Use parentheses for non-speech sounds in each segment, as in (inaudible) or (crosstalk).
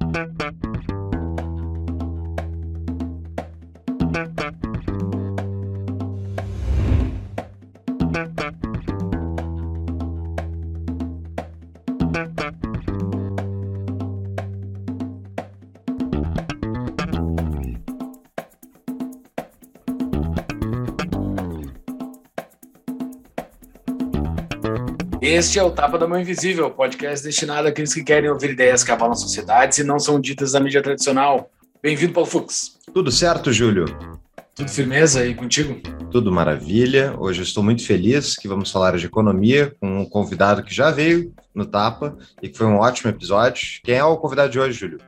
Thank you. Este é o Tapa da Mão Invisível, podcast destinado àqueles que querem ouvir ideias que abalam sociedades e não são ditas na mídia tradicional. Bem-vindo, Paulo Fux. Tudo certo, Júlio? Tudo firmeza aí contigo? Tudo maravilha. Hoje eu estou muito feliz que vamos falar de economia com um convidado que já veio no Tapa e que foi um ótimo episódio. Quem é o convidado de hoje, Júlio?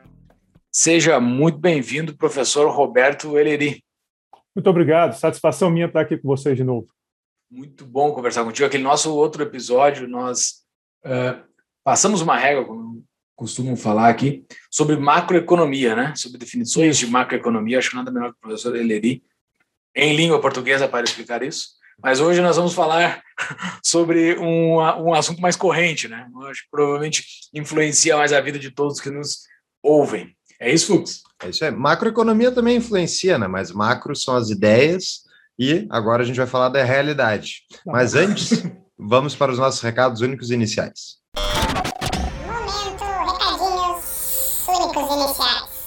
Seja muito bem-vindo, professor Roberto Eleri. Muito obrigado. Satisfação minha estar aqui com vocês de novo. Muito bom conversar contigo. Aquele nosso outro episódio, nós uh, passamos uma regra, como costumam falar aqui, sobre macroeconomia, né? Sobre definições de macroeconomia. Acho que nada melhor que o professor Eleri, em língua portuguesa, para explicar isso. Mas hoje nós vamos falar (laughs) sobre um, um assunto mais corrente, né? Eu acho que provavelmente influencia mais a vida de todos que nos ouvem. É isso, Fux? É isso aí. Macroeconomia também influencia, né? Mas macro são as ideias e agora a gente vai falar da realidade. Tá Mas antes, (laughs) vamos para os nossos recados únicos iniciais. Momento, recadinhos únicos iniciais.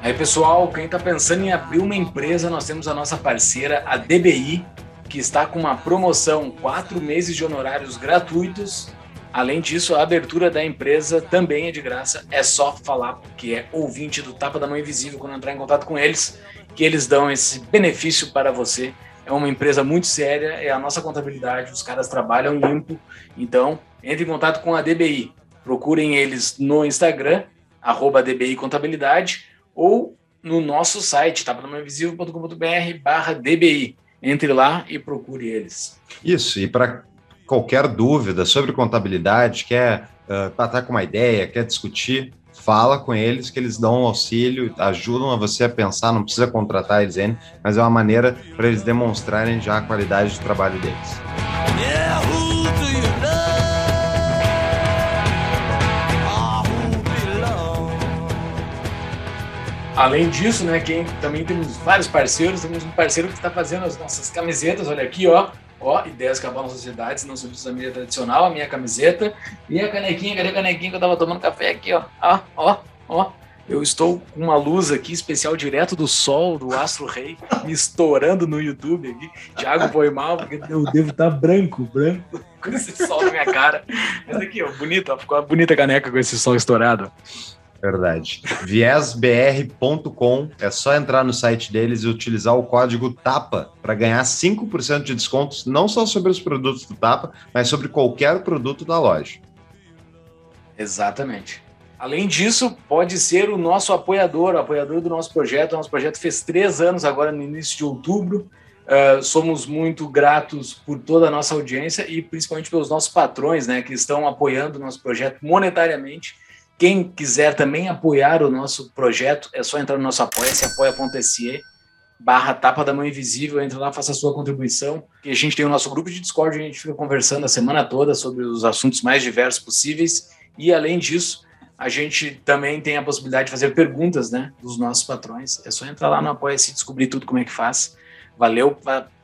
Aí, pessoal, quem está pensando em abrir uma empresa, nós temos a nossa parceira, a DBI, que está com uma promoção, quatro meses de honorários gratuitos. Além disso, a abertura da empresa também é de graça. É só falar que é ouvinte do Tapa da Mão Invisível quando entrar em contato com eles, que eles dão esse benefício para você. É uma empresa muito séria, é a nossa contabilidade, os caras trabalham limpo. Então, entre em contato com a DBI. Procurem eles no Instagram, arroba DBI Contabilidade, ou no nosso site, tapadamãoinvisível.com.br barra DBI entre lá e procure eles. Isso, e para qualquer dúvida sobre contabilidade, quer uh, tratar com uma ideia, quer discutir, fala com eles que eles dão um auxílio, ajudam a você a pensar, não precisa contratar eles ainda, mas é uma maneira para eles demonstrarem já a qualidade de trabalho deles. Yeah, Além disso, né, quem também temos vários parceiros, temos um parceiro que está fazendo as nossas camisetas, olha aqui, ó, ó, ideias que abalam sociedades, não sobre a mídia tradicional, a minha camiseta e a canequinha, cadê a canequinha que eu tava tomando café aqui, ó, ó, ó, ó. Eu estou com uma luz aqui especial direto do sol do Astro Rei, me estourando no YouTube aqui. Thiago foi mal, porque eu devo estar tá branco, branco, com esse sol na minha cara. Mas aqui, ó, bonito, ó, ficou uma bonita caneca com esse sol estourado. Verdade. Viesbr.com é só entrar no site deles e utilizar o código TAPA para ganhar 5% de descontos, não só sobre os produtos do TAPA, mas sobre qualquer produto da loja. Exatamente. Além disso, pode ser o nosso apoiador, o apoiador do nosso projeto. O nosso projeto fez três anos agora no início de outubro. Uh, somos muito gratos por toda a nossa audiência e principalmente pelos nossos patrões, né, que estão apoiando o nosso projeto monetariamente quem quiser também apoiar o nosso projeto, é só entrar no nosso apoia-se, apoia.se barra tapa da mão invisível, entra lá, faça a sua contribuição. E a gente tem o nosso grupo de Discord, a gente fica conversando a semana toda sobre os assuntos mais diversos possíveis. E além disso, a gente também tem a possibilidade de fazer perguntas, né, dos nossos patrões. É só entrar lá no apoia-se e descobrir tudo como é que faz. Valeu,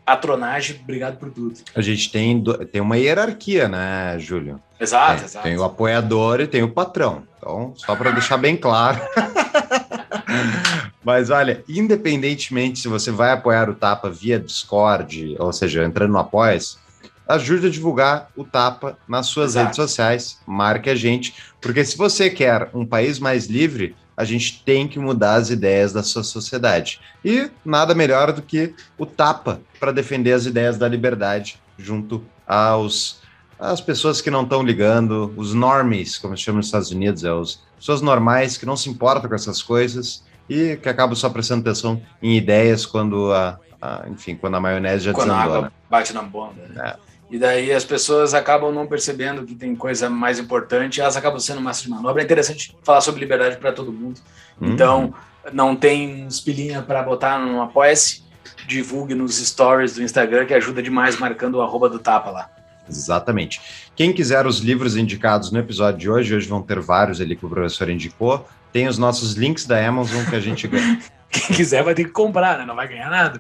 patronagem, obrigado por tudo. A gente tem, tem uma hierarquia, né, Júlio? Exato, tem, exato. Tem o apoiador e tem o patrão. Então, só para deixar bem claro. (laughs) Mas olha, independentemente se você vai apoiar o Tapa via Discord, ou seja, entrando no Apoias, ajude a divulgar o Tapa nas suas Exato. redes sociais, marque a gente, porque se você quer um país mais livre, a gente tem que mudar as ideias da sua sociedade. E nada melhor do que o Tapa para defender as ideias da liberdade junto aos as pessoas que não estão ligando, os normies, como se chama nos Estados Unidos, é os pessoas normais que não se importam com essas coisas e que acabam só prestando atenção em ideias quando a, a enfim, quando a maionese já quando desandou, a água né? bate na bomba. Né? É. E daí as pessoas acabam não percebendo que tem coisa mais importante, elas acabam sendo massa de manobra. É interessante falar sobre liberdade para todo mundo. Hum. Então, não tem uns pilinha para botar no Apoia-se, divulgue nos stories do Instagram, que ajuda demais marcando o arroba do Tapa lá. Exatamente. Quem quiser os livros indicados no episódio de hoje, hoje vão ter vários ali que o professor indicou. Tem os nossos links da Amazon que a gente (laughs) ganha. Quem quiser vai ter que comprar, né? Não vai ganhar nada.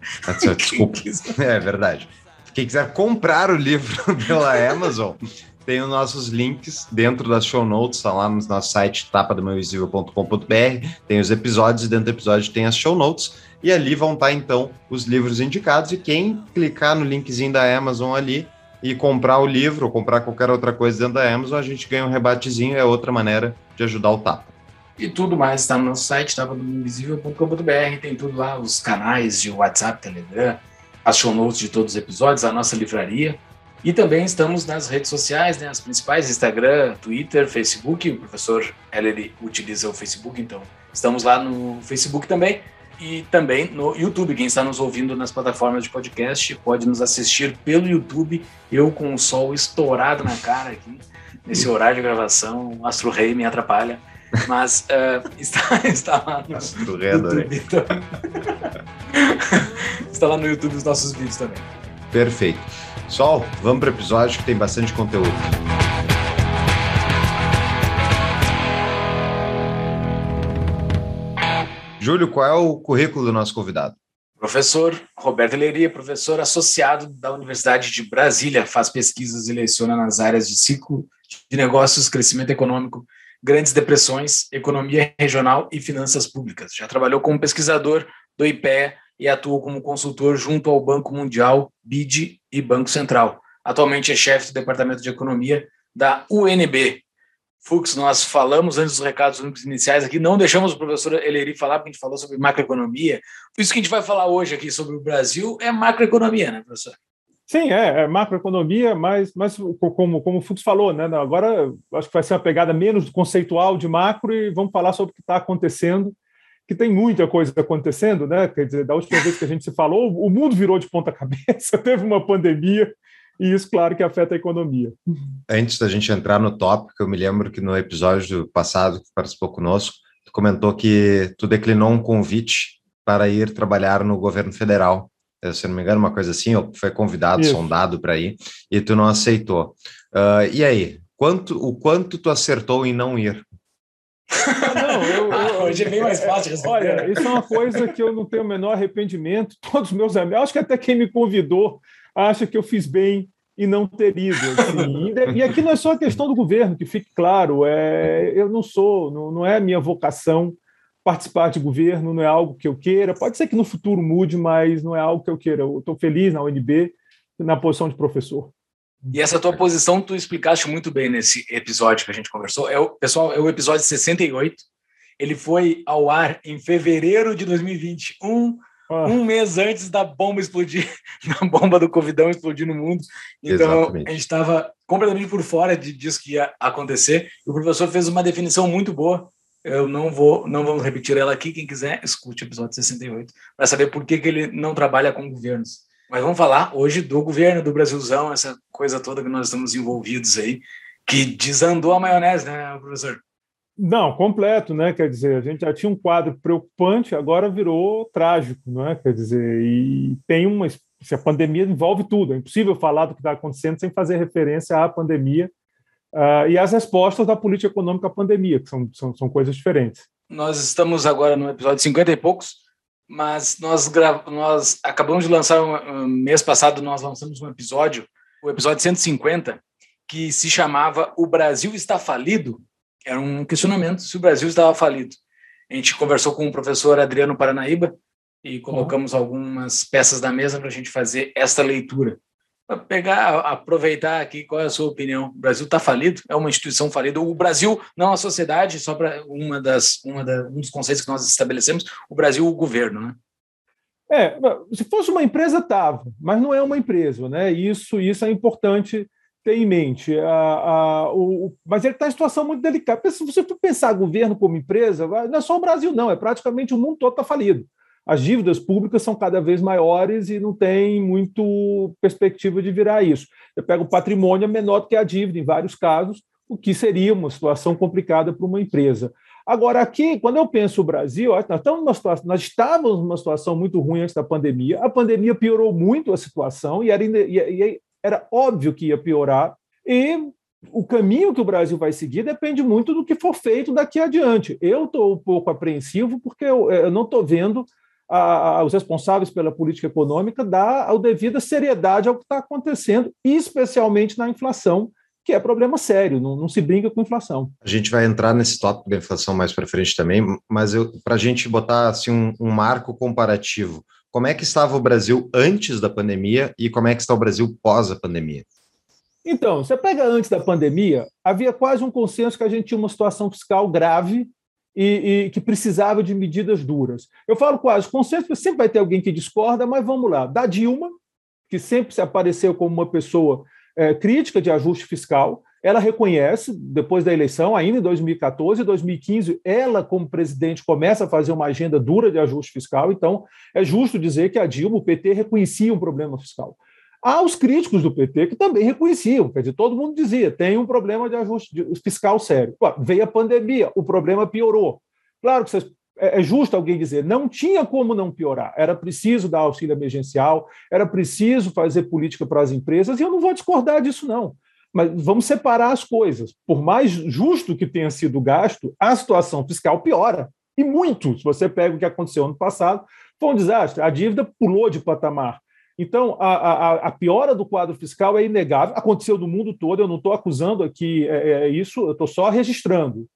Desculpa. É verdade. Quem quiser comprar o livro (laughs) pela Amazon, tem os nossos links dentro das show notes, tá lá no nosso site tapadomainvisível.com.br, tem os episódios e dentro do episódio tem as show notes, e ali vão estar então os livros indicados, e quem clicar no linkzinho da Amazon ali e comprar o livro ou comprar qualquer outra coisa dentro da Amazon, a gente ganha um rebatezinho, é outra maneira de ajudar o Tapa. E tudo mais está no nosso site, tapadomainvisível.com.br, tem tudo lá, os canais de WhatsApp, Telegram, as show notes de todos os episódios, a nossa livraria. E também estamos nas redes sociais, né, as principais, Instagram, Twitter, Facebook. O professor Heller utiliza o Facebook, então estamos lá no Facebook também. E também no YouTube. Quem está nos ouvindo nas plataformas de podcast pode nos assistir pelo YouTube. Eu com o sol estourado na cara aqui, nesse horário de gravação, o Astro Rei me atrapalha. Mas uh, está, (laughs) está lá no Rei, adorei. está lá no YouTube os nossos vídeos também. Perfeito. Sol, vamos para o episódio que tem bastante conteúdo. Júlio, qual é o currículo do nosso convidado? Professor Roberto Leria, professor associado da Universidade de Brasília, faz pesquisas e leciona nas áreas de ciclo de negócios, crescimento econômico, grandes depressões, economia regional e finanças públicas. Já trabalhou como pesquisador do IPEA e atua como consultor junto ao Banco Mundial, BID e Banco Central. Atualmente é chefe do Departamento de Economia da UNB. Fux, nós falamos antes dos recados iniciais aqui, não deixamos o professor Eleri falar, porque a gente falou sobre macroeconomia. Isso que a gente vai falar hoje aqui sobre o Brasil é macroeconomia, né, professor? Sim, é, é macroeconomia, mas, mas como, como o Fux falou, né, agora acho que vai ser uma pegada menos conceitual de macro e vamos falar sobre o que está acontecendo que tem muita coisa acontecendo, né? Quer dizer, da última vez que a gente se falou, o mundo virou de ponta (laughs) cabeça, teve uma pandemia, e isso, claro, que afeta a economia. Antes da gente entrar no tópico, eu me lembro que no episódio passado que participou conosco, tu comentou que tu declinou um convite para ir trabalhar no governo federal. Se não me engano, uma coisa assim, ou foi convidado, isso. sondado para ir, e tu não aceitou. Uh, e aí, quanto, o quanto tu acertou em não ir? Não, eu, eu, hoje é bem mais fácil responder. Olha, isso é uma coisa que eu não tenho o menor arrependimento. (laughs) Todos os meus amigos, acho que até quem me convidou acha que eu fiz bem e não ter ido. Assim. E aqui não é só a questão do governo, que fique claro. É, eu não sou, não, não é a minha vocação participar de governo, não é algo que eu queira. Pode ser que no futuro mude, mas não é algo que eu queira. Eu estou feliz na UNB, na posição de professor. E essa tua posição tu explicaste muito bem nesse episódio que a gente conversou. É o, pessoal, é o episódio 68. Ele foi ao ar em fevereiro de 2020, um, ah. um mês antes da bomba explodir, (laughs) da bomba do Covidão explodir no mundo. Então, Exatamente. a gente estava completamente por fora de, disso que ia acontecer. O professor fez uma definição muito boa. Eu não vou, não vamos repetir ela aqui. Quem quiser, escute o episódio 68 para saber por que, que ele não trabalha com governos. Mas vamos falar hoje do governo do Brasilzão, essa coisa toda que nós estamos envolvidos aí, que desandou a maionese, né, professor? Não, completo, né? Quer dizer, a gente já tinha um quadro preocupante, agora virou trágico, não é? Quer dizer, e tem uma. A pandemia envolve tudo, é impossível falar do que está acontecendo sem fazer referência à pandemia uh, e às respostas da política econômica à pandemia, que são, são, são coisas diferentes. Nós estamos agora no episódio 50 e poucos, mas nós, nós acabamos de lançar, um, mês passado, nós lançamos um episódio, o episódio 150, que se chamava O Brasil está falido? Era um questionamento se o Brasil estava falido. A gente conversou com o professor Adriano Paranaíba e colocamos uhum. algumas peças da mesa para a gente fazer esta leitura pegar, aproveitar aqui, qual é a sua opinião? O Brasil está falido? É uma instituição falida? O Brasil, não a sociedade, só para uma das, uma da, um dos conceitos que nós estabelecemos, o Brasil, o governo, né? É, se fosse uma empresa, estava, mas não é uma empresa, né? Isso, isso é importante ter em mente. A, a, o, mas ele está em situação muito delicada. Se você for pensar governo como empresa, não é só o Brasil, não, é praticamente o mundo todo está falido as dívidas públicas são cada vez maiores e não tem muito perspectiva de virar isso. Você pega o patrimônio é menor do que a dívida em vários casos, o que seria uma situação complicada para uma empresa. Agora, aqui, quando eu penso o Brasil, nós, estamos numa situação, nós estávamos numa situação muito ruim antes da pandemia, a pandemia piorou muito a situação e era, e era óbvio que ia piorar, e o caminho que o Brasil vai seguir depende muito do que for feito daqui adiante. Eu estou um pouco apreensivo porque eu, eu não estou vendo a, a, os responsáveis pela política econômica dar a devida seriedade ao que está acontecendo, especialmente na inflação, que é problema sério, não, não, se brinca com inflação. A gente vai entrar nesse tópico da inflação mais para frente também, mas para a gente botar assim, um, um marco comparativo, como é que estava o Brasil antes da pandemia e como é que está o Brasil pós a pandemia? Então, você pega antes da pandemia, havia quase um consenso que a gente tinha uma situação fiscal grave e, e, que precisava de medidas duras. Eu falo quase consenso, porque sempre vai ter alguém que discorda, mas vamos lá. Da Dilma, que sempre se apareceu como uma pessoa é, crítica de ajuste fiscal, ela reconhece, depois da eleição, ainda em 2014 e 2015, ela, como presidente, começa a fazer uma agenda dura de ajuste fiscal, então é justo dizer que a Dilma, o PT, reconhecia um problema fiscal. Há os críticos do PT que também reconheciam, quer dizer, todo mundo dizia, tem um problema de ajuste fiscal sério. veio a pandemia, o problema piorou. Claro que é, é justo alguém dizer, não tinha como não piorar, era preciso dar auxílio emergencial, era preciso fazer política para as empresas, e eu não vou discordar disso, não. Mas vamos separar as coisas. Por mais justo que tenha sido o gasto, a situação fiscal piora. E muito. Se você pega o que aconteceu ano passado, foi um desastre. A dívida pulou de patamar. Então, a, a, a, piora do quadro fiscal é inegável, aconteceu no mundo todo, eu não estou acusando aqui é, é isso, eu estou só registrando.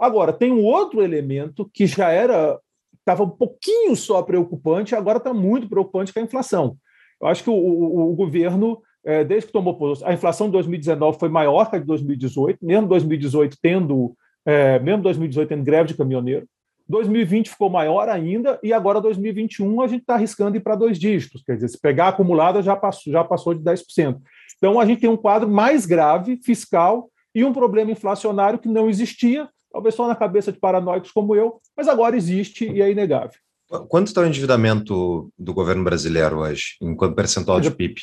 Agora, tem um outro elemento que já era, estava um pouquinho só preocupante, agora está muito preocupante, que é a inflação. Eu acho que o, o, o governo, é, desde que tomou posição, a inflação de 2019 foi maior que a de 2018, mesmo 2018 tendo, é, mesmo 2018 tendo greve de caminhoneiro, 2020 ficou maior ainda, e agora 2021 a gente está arriscando ir para dois dígitos. Quer dizer, se pegar a acumulada, já passou, já passou de 10%. Então, a gente tem um quadro mais grave, fiscal, e um problema inflacionário que não existia, talvez só na cabeça de paranoicos como eu, mas agora existe e é inegável. Quanto está o endividamento do governo brasileiro hoje, enquanto percentual de PIB?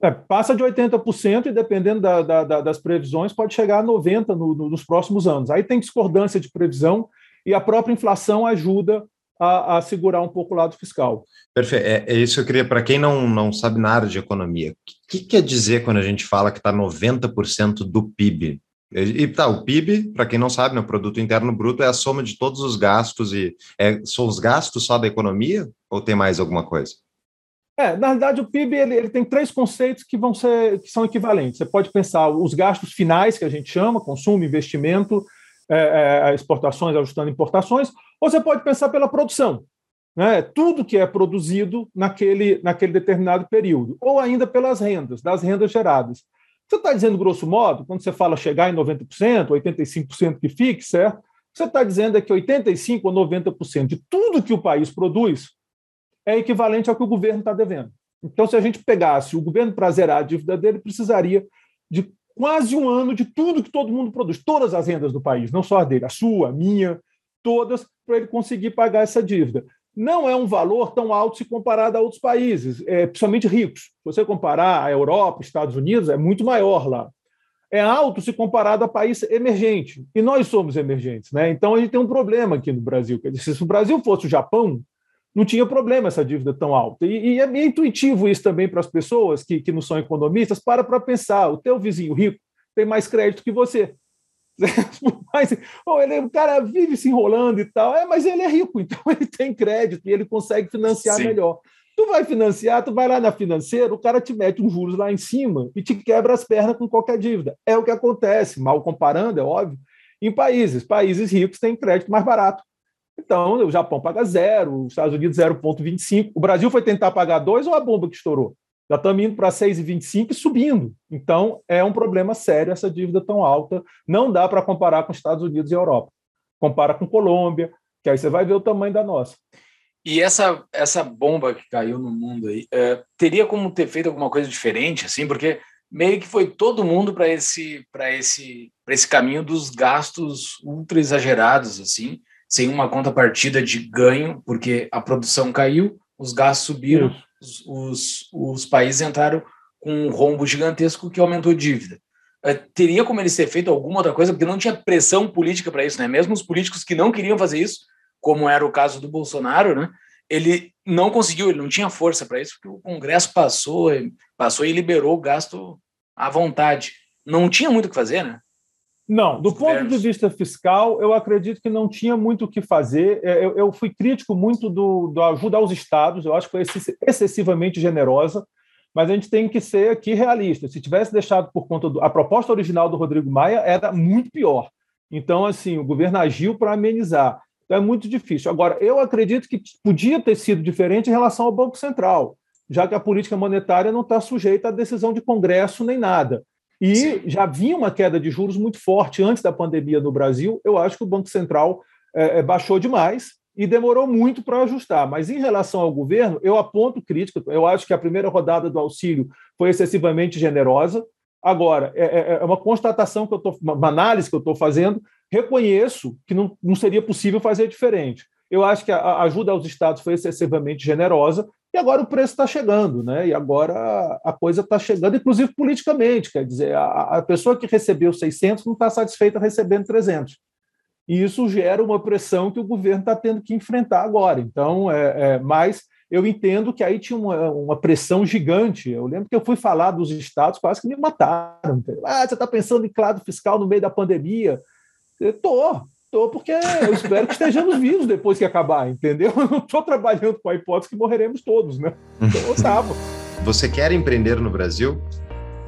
É, passa de 80% e, dependendo da, da, das previsões, pode chegar a 90% no, no, nos próximos anos. Aí tem discordância de previsão, e a própria inflação ajuda a, a segurar um pouco o lado fiscal. Perfeito. É, é isso que eu queria, para quem não, não sabe nada de economia, o que, que quer dizer quando a gente fala que está 90% do PIB? E, tá, o PIB, para quem não sabe, né, o Produto Interno Bruto é a soma de todos os gastos e é, são os gastos só da economia ou tem mais alguma coisa? É, na verdade, o PIB ele, ele, tem três conceitos que vão ser que são equivalentes. Você pode pensar os gastos finais que a gente chama, consumo, investimento, é, é, exportações ajustando importações, ou você pode pensar pela produção, né? tudo que é produzido naquele, naquele determinado período, ou ainda pelas rendas, das rendas geradas. Você está dizendo, grosso modo, quando você fala chegar em 90%, 85% que fique, certo? Você está dizendo é que 85% ou 90% de tudo que o país produz é equivalente ao que o governo está devendo. Então, se a gente pegasse o governo para zerar a dívida dele, precisaria de quase um ano de tudo que todo mundo produz, todas as rendas do país, não só a dele, a sua, a minha, todas, para ele conseguir pagar essa dívida. Não é um valor tão alto se comparado a outros países, é, principalmente ricos. Se você comparar a Europa, Estados Unidos, é muito maior lá. É alto se comparado a país emergente. E nós somos emergentes. Né? Então a gente tem um problema aqui no Brasil. Se o Brasil fosse o Japão, não tinha problema essa dívida tão alta. E, e é meio intuitivo isso também para as pessoas que, que não são economistas, para para pensar, o teu vizinho rico tem mais crédito que você. (laughs) mas oh, ele, o cara vive se enrolando e tal, é, mas ele é rico, (laughs) então ele tem crédito e ele consegue financiar Sim. melhor. Tu vai financiar, tu vai lá na financeira, o cara te mete uns juros lá em cima e te quebra as pernas com qualquer dívida. É o que acontece, mal comparando, é óbvio, em países. Países ricos têm crédito mais barato. Então, o Japão paga zero, os Estados Unidos 0,25. O Brasil foi tentar pagar dois ou a bomba que estourou? Já estamos indo para 6,25 e subindo. Então, é um problema sério essa dívida tão alta. Não dá para comparar com Estados Unidos e Europa. Compara com Colômbia, que aí você vai ver o tamanho da nossa. E essa, essa bomba que caiu no mundo aí, é, teria como ter feito alguma coisa diferente, assim, porque meio que foi todo mundo para esse, esse, esse caminho dos gastos ultra exagerados, assim, sem uma contrapartida de ganho, porque a produção caiu, os gastos subiram, os, os, os países entraram com um rombo gigantesco que aumentou a dívida. teria como ele ser feito alguma outra coisa, porque não tinha pressão política para isso, né? Mesmo os políticos que não queriam fazer isso, como era o caso do Bolsonaro, né? Ele não conseguiu, ele não tinha força para isso, porque o Congresso passou, passou e liberou o gasto à vontade. Não tinha muito o que fazer, né? Não, do ponto de vista fiscal, eu acredito que não tinha muito o que fazer. É, eu, eu fui crítico muito do, do ajuda aos estados, eu acho que foi excessivamente generosa, mas a gente tem que ser aqui realista. Se tivesse deixado por conta do. A proposta original do Rodrigo Maia era muito pior. Então, assim, o governo agiu para amenizar. Então, é muito difícil. Agora, eu acredito que podia ter sido diferente em relação ao Banco Central, já que a política monetária não está sujeita à decisão de Congresso nem nada. E Sim. já vinha uma queda de juros muito forte antes da pandemia no Brasil. Eu acho que o Banco Central é, é baixou demais e demorou muito para ajustar. Mas em relação ao governo, eu aponto crítica. Eu acho que a primeira rodada do auxílio foi excessivamente generosa. Agora, é, é, é uma constatação que eu estou, uma análise que eu estou fazendo. Reconheço que não, não seria possível fazer diferente. Eu acho que a ajuda aos estados foi excessivamente generosa e agora o preço está chegando, né? E agora a coisa está chegando, inclusive politicamente, quer dizer, a, a pessoa que recebeu 600 não está satisfeita recebendo 300. E isso gera uma pressão que o governo está tendo que enfrentar agora. Então, é, é, mas eu entendo que aí tinha uma, uma, pressão gigante. Eu lembro que eu fui falar dos estados, quase que me mataram. Ah, você está pensando em claro fiscal no meio da pandemia? Estou, Estou porque eu espero que estejamos vivos depois que acabar, entendeu? Eu não estou trabalhando com a hipótese que morreremos todos, né? Então eu. Você quer empreender no Brasil?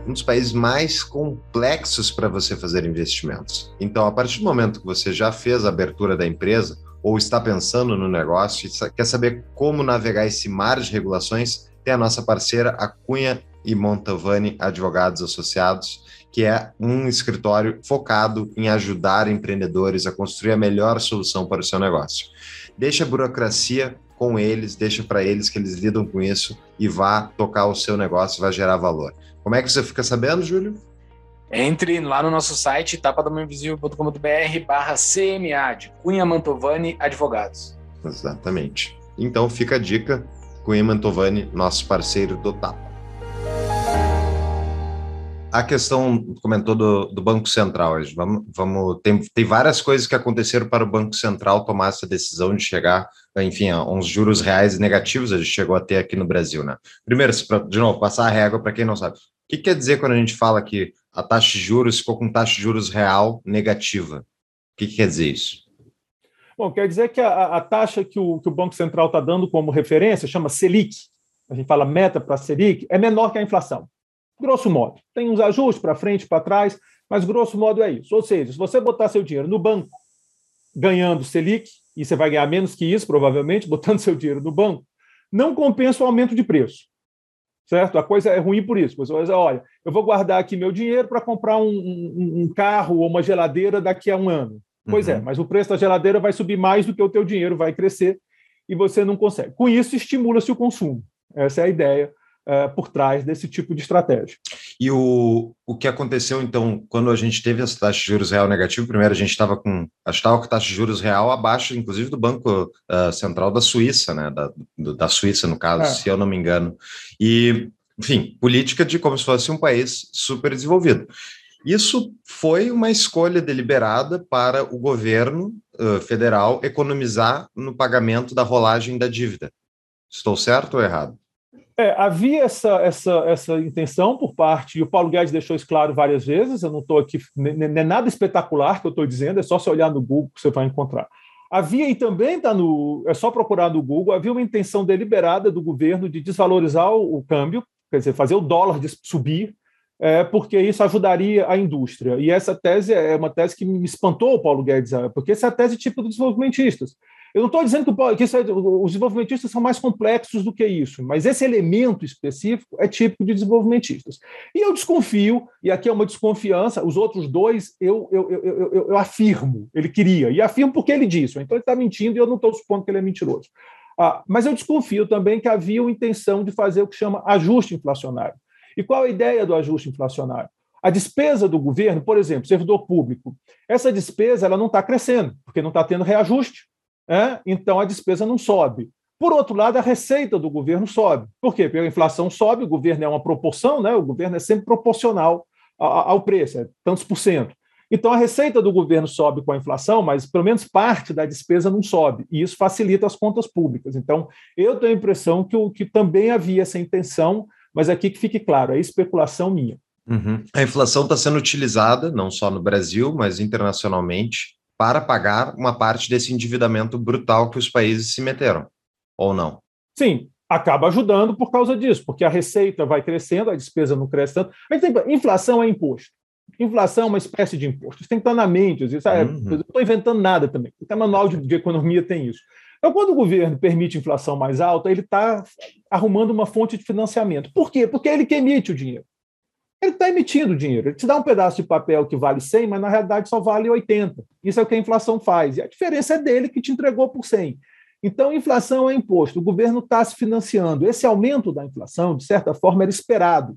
Um dos países mais complexos para você fazer investimentos. Então, a partir do momento que você já fez a abertura da empresa ou está pensando no negócio e quer saber como navegar esse mar de regulações, tem a nossa parceira, a Cunha e Montavani Advogados Associados que é um escritório focado em ajudar empreendedores a construir a melhor solução para o seu negócio. Deixa a burocracia com eles, deixa para eles que eles lidam com isso e vá tocar o seu negócio, vai gerar valor. Como é que você fica sabendo, Júlio? Entre lá no nosso site tapadamainvisível.com.br barra CMA, de Cunha Mantovani Advogados. Exatamente. Então fica a dica, Cunha Mantovani, nosso parceiro do Tapa a questão comentou do, do Banco Central. Vamos, vamos tem, tem várias coisas que aconteceram para o Banco Central tomar essa decisão de chegar, enfim, a uns juros reais negativos. A gente chegou a ter aqui no Brasil, né? Primeiro, de novo, passar a régua para quem não sabe. O que quer dizer quando a gente fala que a taxa de juros ficou com taxa de juros real negativa? O que, que quer dizer isso? Bom, quer dizer que a, a taxa que o, que o Banco Central está dando como referência chama Selic. A gente fala meta para Selic, é menor que a inflação. Grosso modo. Tem uns ajustes para frente, para trás, mas grosso modo é isso. Ou seja, se você botar seu dinheiro no banco, ganhando Selic, e você vai ganhar menos que isso, provavelmente, (laughs) botando seu dinheiro no banco, não compensa o aumento de preço. Certo? A coisa é ruim por isso. Você vai dizer, olha, eu vou guardar aqui meu dinheiro para comprar um, um, um, carro ou uma geladeira daqui a um ano. Pois é, uhum. é, mas o preço da geladeira vai subir mais do que o teu dinheiro vai crescer e você não consegue. Com isso, estimula-se o consumo. Essa é a ideia é, por trás desse tipo de estratégia. E o, o que aconteceu, então, quando a gente teve essa taxa de juros real negativa, primeiro a gente estava com, estava com a taxa de juros real abaixo, inclusive, do Banco uh, Central da Suíça, né, da, do, da Suíça, no caso, é. se eu não me engano. E, enfim, política de como se fosse um país super desenvolvido. Isso foi uma escolha deliberada para o governo uh, federal economizar no pagamento da rolagem da dívida. Estou certo ou errado? É, havia essa, essa, essa intenção por parte, e o Paulo Guedes deixou isso claro várias vezes, eu não estou aqui, não é nada espetacular que eu estou dizendo, é só você olhar no Google que você vai encontrar. Havia, e também está no. É só procurar no Google, havia uma intenção deliberada do governo de desvalorizar o, o câmbio, quer dizer, fazer o dólar subir, é, porque isso ajudaria a indústria. E essa tese é uma tese que me espantou o Paulo Guedes, porque essa é a tese tipo dos desenvolvimentistas. Eu não estou dizendo que, que é, os desenvolvimentistas são mais complexos do que isso, mas esse elemento específico é típico de desenvolvimentistas. E eu desconfio, e aqui é uma desconfiança, os outros dois eu, eu, eu, eu, eu afirmo, ele queria, e afirmo porque ele disse, então ele está mentindo e eu não estou supondo que ele é mentiroso. Ah, mas eu desconfio também que havia uma intenção de fazer o que chama ajuste inflacionário. E qual a ideia do ajuste inflacionário? A despesa do governo, por exemplo, servidor público, essa despesa ela não está crescendo, porque não está tendo reajuste é? então a despesa não sobe. Por outro lado, a receita do governo sobe. Por quê? Porque a inflação sobe, o governo é uma proporção, né? o governo é sempre proporcional ao preço, é tantos por cento. Então, a receita do governo sobe com a inflação, mas pelo menos parte da despesa não sobe, e isso facilita as contas públicas. Então, eu tenho a impressão que, que também havia essa intenção, mas aqui que fique claro, é especulação minha. Uhum. A inflação está sendo utilizada, não só no Brasil, mas internacionalmente, para pagar uma parte desse endividamento brutal que os países se meteram, ou não? Sim, acaba ajudando por causa disso, porque a receita vai crescendo, a despesa não cresce tanto. inflação é imposto. Inflação é uma espécie de imposto. Isso tem que estar na mente. Isso, é, uhum. Não estou inventando nada também. Até manual de, de economia tem isso. Então, quando o governo permite inflação mais alta, ele está arrumando uma fonte de financiamento. Por quê? Porque é ele que emite o dinheiro. Ele está emitindo dinheiro. Ele te dá um pedaço de papel que vale 100, mas na realidade só vale 80. Isso é o que a inflação faz. E a diferença é dele que te entregou por 100. Então, inflação é imposto. O governo está se financiando. Esse aumento da inflação, de certa forma, era esperado.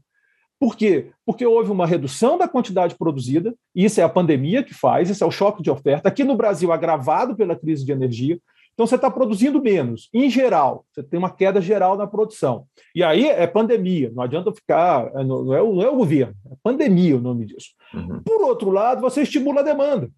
Por quê? Porque houve uma redução da quantidade produzida, e isso é a pandemia que faz, isso é o choque de oferta, aqui no Brasil agravado pela crise de energia. Então você está produzindo menos. Em geral, você tem uma queda geral na produção. E aí é pandemia, não adianta ficar. É, não é, não é o governo, é pandemia o nome disso. Uhum. Por outro lado, você estimula a demanda.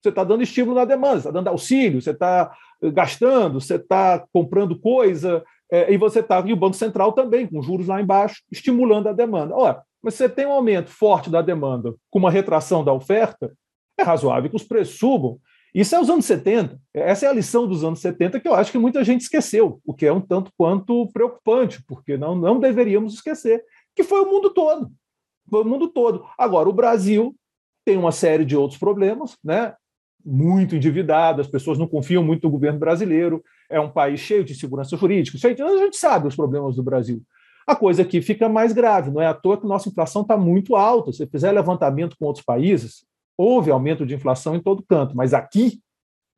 Você está dando estímulo na demanda, você está dando auxílio, você está gastando, você está comprando coisa, é, e você está, e o Banco Central também, com juros lá embaixo, estimulando a demanda. Ora, mas você tem um aumento forte da demanda com uma retração da oferta, é razoável que os preços subam. Isso é os anos 70. Essa é a lição dos anos 70 que eu acho que muita gente esqueceu, o que é um tanto quanto preocupante, porque não, não deveríamos esquecer, que foi o mundo todo. Foi o mundo todo. Agora, o Brasil tem uma série de outros problemas, né? muito endividado, as pessoas não confiam muito no governo brasileiro, é um país cheio de segurança jurídica, a gente sabe os problemas do Brasil. A coisa aqui fica mais grave, não é à toa que nossa inflação está muito alta. Se fizer levantamento com outros países, houve aumento de inflação em todo canto, mas aqui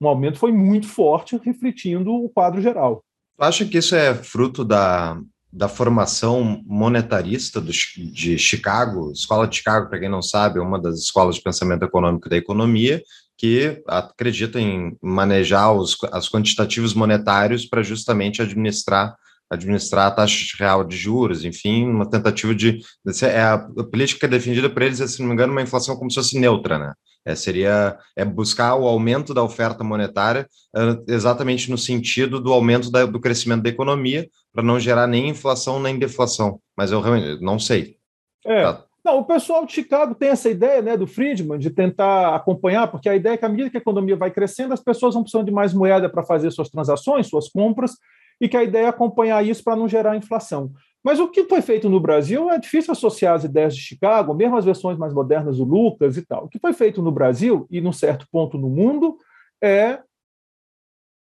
um aumento foi muito forte, refletindo o quadro geral. Acha que isso é fruto da, da formação monetarista do, de Chicago? Escola de Chicago, para quem não sabe, é uma das escolas de pensamento econômico da economia, que acredita em manejar os as quantitativos monetários para justamente administrar administrar a taxa real de juros, enfim, uma tentativa de, é a, política defendida por eles é, se não me engano, uma inflação como se fosse neutra, né? É, seria é buscar o aumento da oferta monetária é, exatamente no sentido do aumento da, do crescimento da economia, para não gerar nem inflação nem deflação. Mas eu realmente não sei. É, tá. Não, o pessoal de Chicago tem essa ideia né, do Friedman de tentar acompanhar, porque a ideia é que à medida que a economia vai crescendo, as pessoas vão precisando de mais moeda para fazer suas transações, suas compras, e que a ideia é acompanhar isso para não gerar inflação. Mas o que foi feito no Brasil é difícil associar as ideias de Chicago, mesmo as versões mais modernas do Lucas e tal. O que foi feito no Brasil, e num certo ponto no mundo, é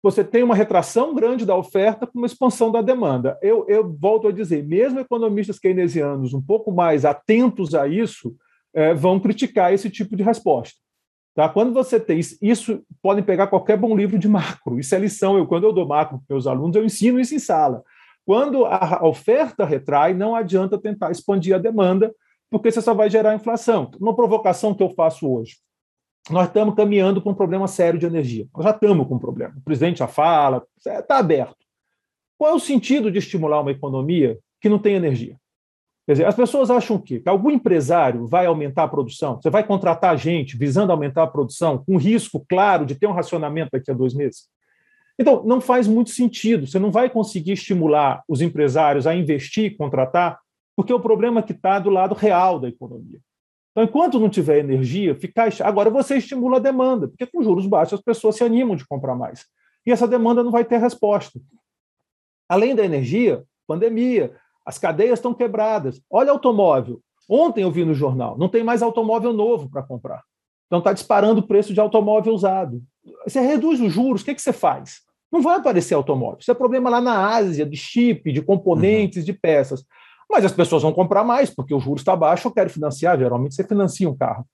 você tem uma retração grande da oferta com uma expansão da demanda. Eu, eu volto a dizer, mesmo economistas keynesianos um pouco mais atentos a isso, é, vão criticar esse tipo de resposta. Tá? Quando você tem isso, podem pegar qualquer bom livro de macro. Isso é lição. Eu, quando eu dou macro para meus alunos, eu ensino isso em sala. Quando a oferta retrai, não adianta tentar expandir a demanda, porque você só vai gerar inflação. Uma provocação que eu faço hoje nós estamos caminhando para um problema sério de energia. Nós já estamos com um problema. O presidente já fala, está aberto. Qual é o sentido de estimular uma economia que não tem energia? Quer dizer, as pessoas acham que, que algum empresário vai aumentar a produção, você vai contratar gente visando aumentar a produção, com risco claro de ter um racionamento daqui a dois meses. Então, não faz muito sentido. Você não vai conseguir estimular os empresários a investir e contratar, porque o problema é que está do lado real da economia. Então, enquanto não tiver energia, ficar. Agora você estimula a demanda, porque com juros baixos as pessoas se animam de comprar mais. E essa demanda não vai ter resposta. Além da energia, pandemia, as cadeias estão quebradas. Olha automóvel. Ontem eu vi no jornal, não tem mais automóvel novo para comprar. Então está disparando o preço de automóvel usado. Você reduz os juros, o que, que você faz? Não vai aparecer automóvel. Isso é problema lá na Ásia, de chip, de componentes, uhum. de peças. Mas as pessoas vão comprar mais, porque o juros está baixo, eu quero financiar. Geralmente você financia um carro.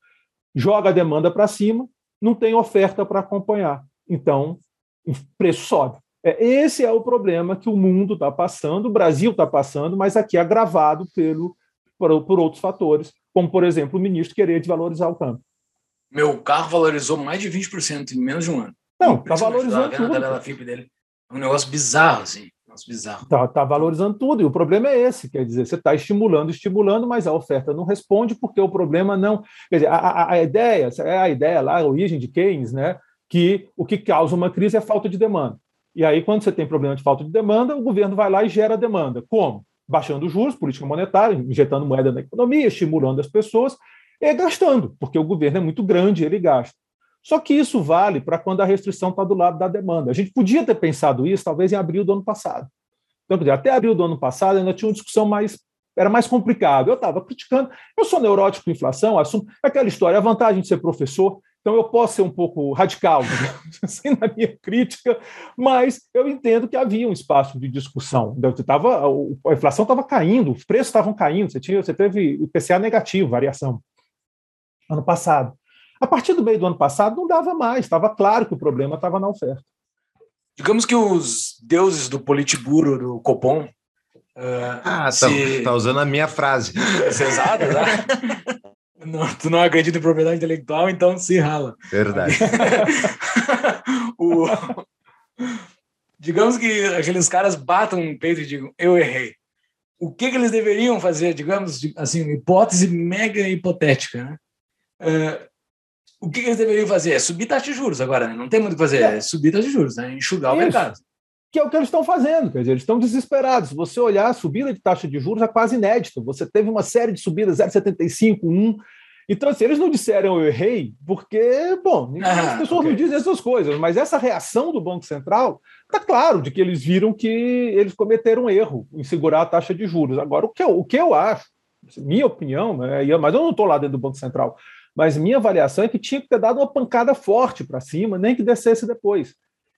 Joga a demanda para cima, não tem oferta para acompanhar. Então, o preço sobe. É, esse é o problema que o mundo está passando, o Brasil está passando, mas aqui agravado pelo, por, por, outros fatores, como, por exemplo, o ministro querer desvalorizar o campo. Meu carro valorizou mais de 20% em menos de um ano. Não, está valorizando tudo. A tabela FIP dele. É um negócio bizarro, assim. Bizarro. Está tá valorizando tudo, e o problema é esse, quer dizer, você está estimulando, estimulando, mas a oferta não responde porque o problema não. Quer dizer, a, a, a ideia, é a ideia lá, a origem de Keynes, né? Que o que causa uma crise é falta de demanda. E aí, quando você tem problema de falta de demanda, o governo vai lá e gera demanda. Como? Baixando os juros, política monetária, injetando moeda na economia, estimulando as pessoas e gastando, porque o governo é muito grande, ele gasta. Só que isso vale para quando a restrição está do lado da demanda. A gente podia ter pensado isso, talvez, em abril do ano passado. Então, até abril do ano passado ainda tinha uma discussão mais. Era mais complicado. Eu estava criticando. Eu sou neurótico com inflação, assumo aquela história, a vantagem de ser professor. Então, eu posso ser um pouco radical (laughs) assim, na minha crítica, mas eu entendo que havia um espaço de discussão. Tava, a inflação estava caindo, os preços estavam caindo, você, tinha, você teve IPCA negativo, variação, ano passado. A partir do meio do ano passado, não dava mais, estava claro que o problema estava na oferta. Digamos que os deuses do Politburo, do Copom. Uh, ah, tá, se... tá, usando a minha frase. (laughs) Exato, né? (laughs) não, tu não acredita em propriedade intelectual, então se rala. Verdade. (laughs) o... Digamos que aqueles caras batam no peito e digam, eu errei. O que, que eles deveriam fazer, digamos, assim, hipótese mega hipotética, né? Uh, o que, eles deveriam fazer? É subir taxa de juros agora, né? Não tem muito o que fazer, é, é subir taxa de juros, né? enxugar Isso. o mercado. Que é o que eles estão fazendo, quer dizer, eles estão desesperados. Se você olhar, a subida de taxa de juros é quase inédita. Você teve uma série de subidas, 0,75, 1. Então, assim, eles não disseram eu errei, porque, bom, ah, as pessoas okay. não dizem essas coisas, mas essa reação do Banco Central está claro de que eles viram que eles cometeram um erro em segurar a taxa de juros. Agora, o que eu, o que eu acho, minha opinião, né, mas eu não estou lá dentro do Banco Central, mas minha avaliação é que tinha que ter dado uma pancada forte para cima, nem que descesse depois.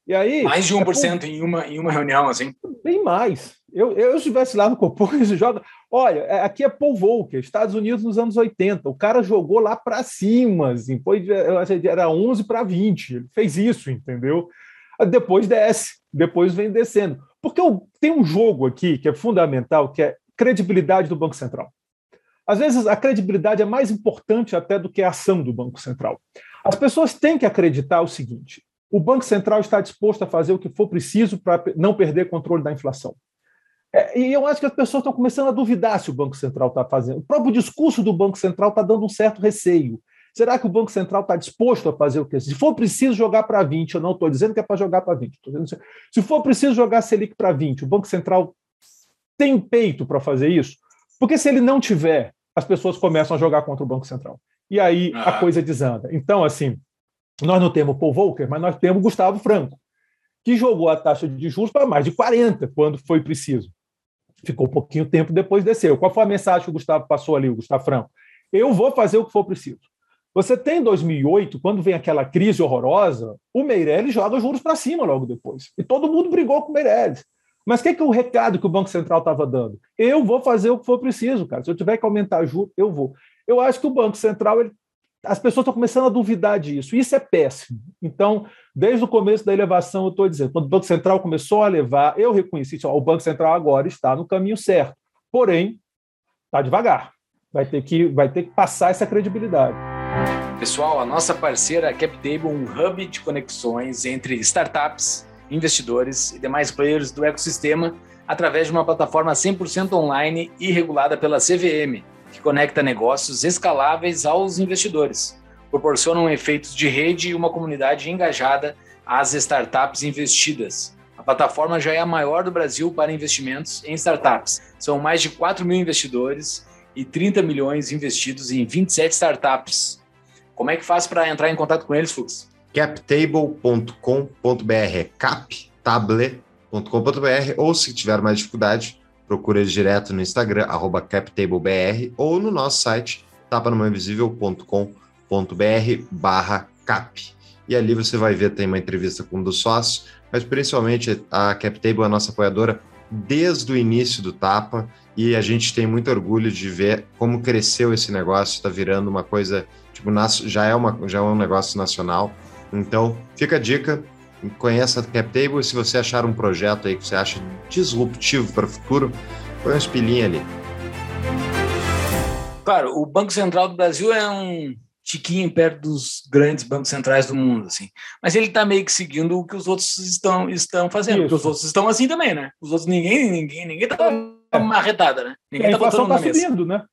E aí, mais de 1% é, em, uma, em uma reunião, assim? Bem mais. Eu, eu estivesse lá no Copom, e joga. Olha, é, aqui é Paul Volcker, Estados Unidos nos anos 80. O cara jogou lá para cima, assim, foi, era 11 para 20. Ele fez isso, entendeu? Depois desce, depois vem descendo. Porque eu, tem um jogo aqui que é fundamental, que é credibilidade do Banco Central. Às vezes, a credibilidade é mais importante até do que a ação do Banco Central. As pessoas têm que acreditar o seguinte: o Banco Central está disposto a fazer o que for preciso para não perder controle da inflação. É, e eu acho que as pessoas estão começando a duvidar se o Banco Central está fazendo. O próprio discurso do Banco Central está dando um certo receio. Será que o Banco Central está disposto a fazer o que? Se for preciso jogar para 20, eu não estou dizendo que é para jogar para 20. Se for preciso jogar Selic para 20, o Banco Central tem peito para fazer isso? Porque se ele não tiver, as pessoas começam a jogar contra o Banco Central. E aí ah. a coisa desanda. Então, assim, nós não temos Paul Volcker, mas nós temos Gustavo Franco, que jogou a taxa de juros para mais de 40 quando foi preciso. Ficou um pouquinho tempo depois desceu. Qual foi a mensagem que o Gustavo passou ali, o Gustavo Franco? Eu vou fazer o que for preciso. Você tem 2008, quando vem aquela crise horrorosa, o Meirelles joga juros para cima logo depois. E todo mundo brigou com o Meirelles. Mas o que, é que o recado que o Banco Central estava dando? Eu vou fazer o que for preciso, cara. Se eu tiver que aumentar juros, eu vou. Eu acho que o Banco Central, ele, as pessoas estão começando a duvidar disso. Isso é péssimo. Então, desde o começo da elevação, eu estou dizendo, quando o Banco Central começou a levar, eu reconheci que o Banco Central agora está no caminho certo. Porém, está devagar. Vai ter, que, vai ter que passar essa credibilidade. Pessoal, a nossa parceira CapTable, um hub de conexões entre startups investidores e demais players do ecossistema através de uma plataforma 100% online e regulada pela CVM, que conecta negócios escaláveis aos investidores, proporcionam efeitos de rede e uma comunidade engajada às startups investidas. A plataforma já é a maior do Brasil para investimentos em startups. São mais de 4 mil investidores e 30 milhões investidos em 27 startups. Como é que faz para entrar em contato com eles, Fux? captable.com.br, captable.com.br, ou se tiver mais dificuldade, procura direto no Instagram, captablebr, ou no nosso site, tapanumainvisível.com.br barra cap. E ali você vai ver, tem uma entrevista com um dos sócios, mas principalmente a CapTable é a nossa apoiadora desde o início do Tapa, e a gente tem muito orgulho de ver como cresceu esse negócio, está virando uma coisa, tipo, já é, uma, já é um negócio nacional, então, fica a dica, conheça a CapTable se você achar um projeto aí que você acha disruptivo para o futuro, põe uns pilinhos ali. Claro, o Banco Central do Brasil é um, tiquinho perto dos grandes bancos centrais do mundo, assim. Mas ele está meio que seguindo o que os outros estão, estão fazendo, Isso. porque os outros estão assim também, né? Os outros, ninguém, ninguém, ninguém tá é. marretada, né? Ninguém tá botando tá na mesa. Subindo, né?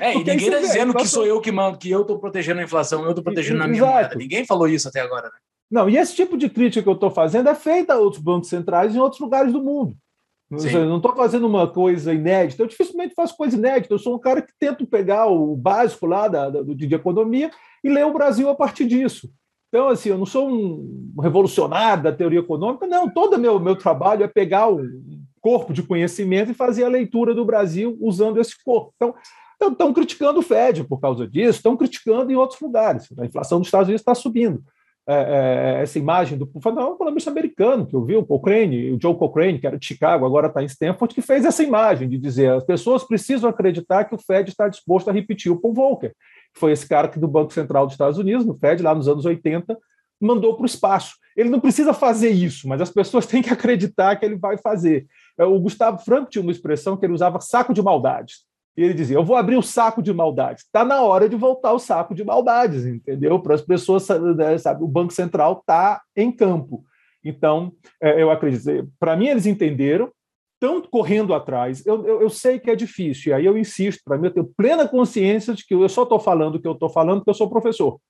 É, e ninguém está dizendo que sou eu que mando, que eu estou protegendo a inflação, eu estou protegendo a minha moeda. Ninguém falou isso até agora, né? Não, e esse tipo de crítica que eu estou fazendo é feita a outros bancos centrais em outros lugares do mundo. Sim. Eu não estou fazendo uma coisa inédita, eu dificilmente faço coisa inédita. Eu sou um cara que tento pegar o básico lá da, da, de economia e ler o Brasil a partir disso. Então, assim, eu não sou um revolucionário da teoria econômica, não. Todo meu, meu trabalho é pegar o corpo de conhecimento e fazer a leitura do Brasil usando esse corpo. Então, estão criticando o Fed por causa disso, estão criticando em outros lugares. A inflação dos Estados Unidos está subindo é, é, essa imagem do foi um economista americano que eu vi, o Cochrane, o Joe Cochrane, que era de Chicago, agora está em Stanford, que fez essa imagem de dizer as pessoas precisam acreditar que o Fed está disposto a repetir o Paul Volcker, foi esse cara que do Banco Central dos Estados Unidos, no Fed, lá nos anos 80, mandou para o espaço. Ele não precisa fazer isso, mas as pessoas (laughs) têm que acreditar que ele vai fazer. É, o Gustavo Franco tinha uma expressão que ele usava saco de maldades. E ele dizia: Eu vou abrir o saco de maldades. Está na hora de voltar o saco de maldades, entendeu? Para as pessoas, né, sabe, o Banco Central está em campo. Então, é, eu acredito, para mim, eles entenderam, estão correndo atrás. Eu, eu, eu, sei que é difícil, e aí eu insisto, para mim, eu tenho plena consciência de que eu só estou falando o que eu estou falando porque eu sou professor.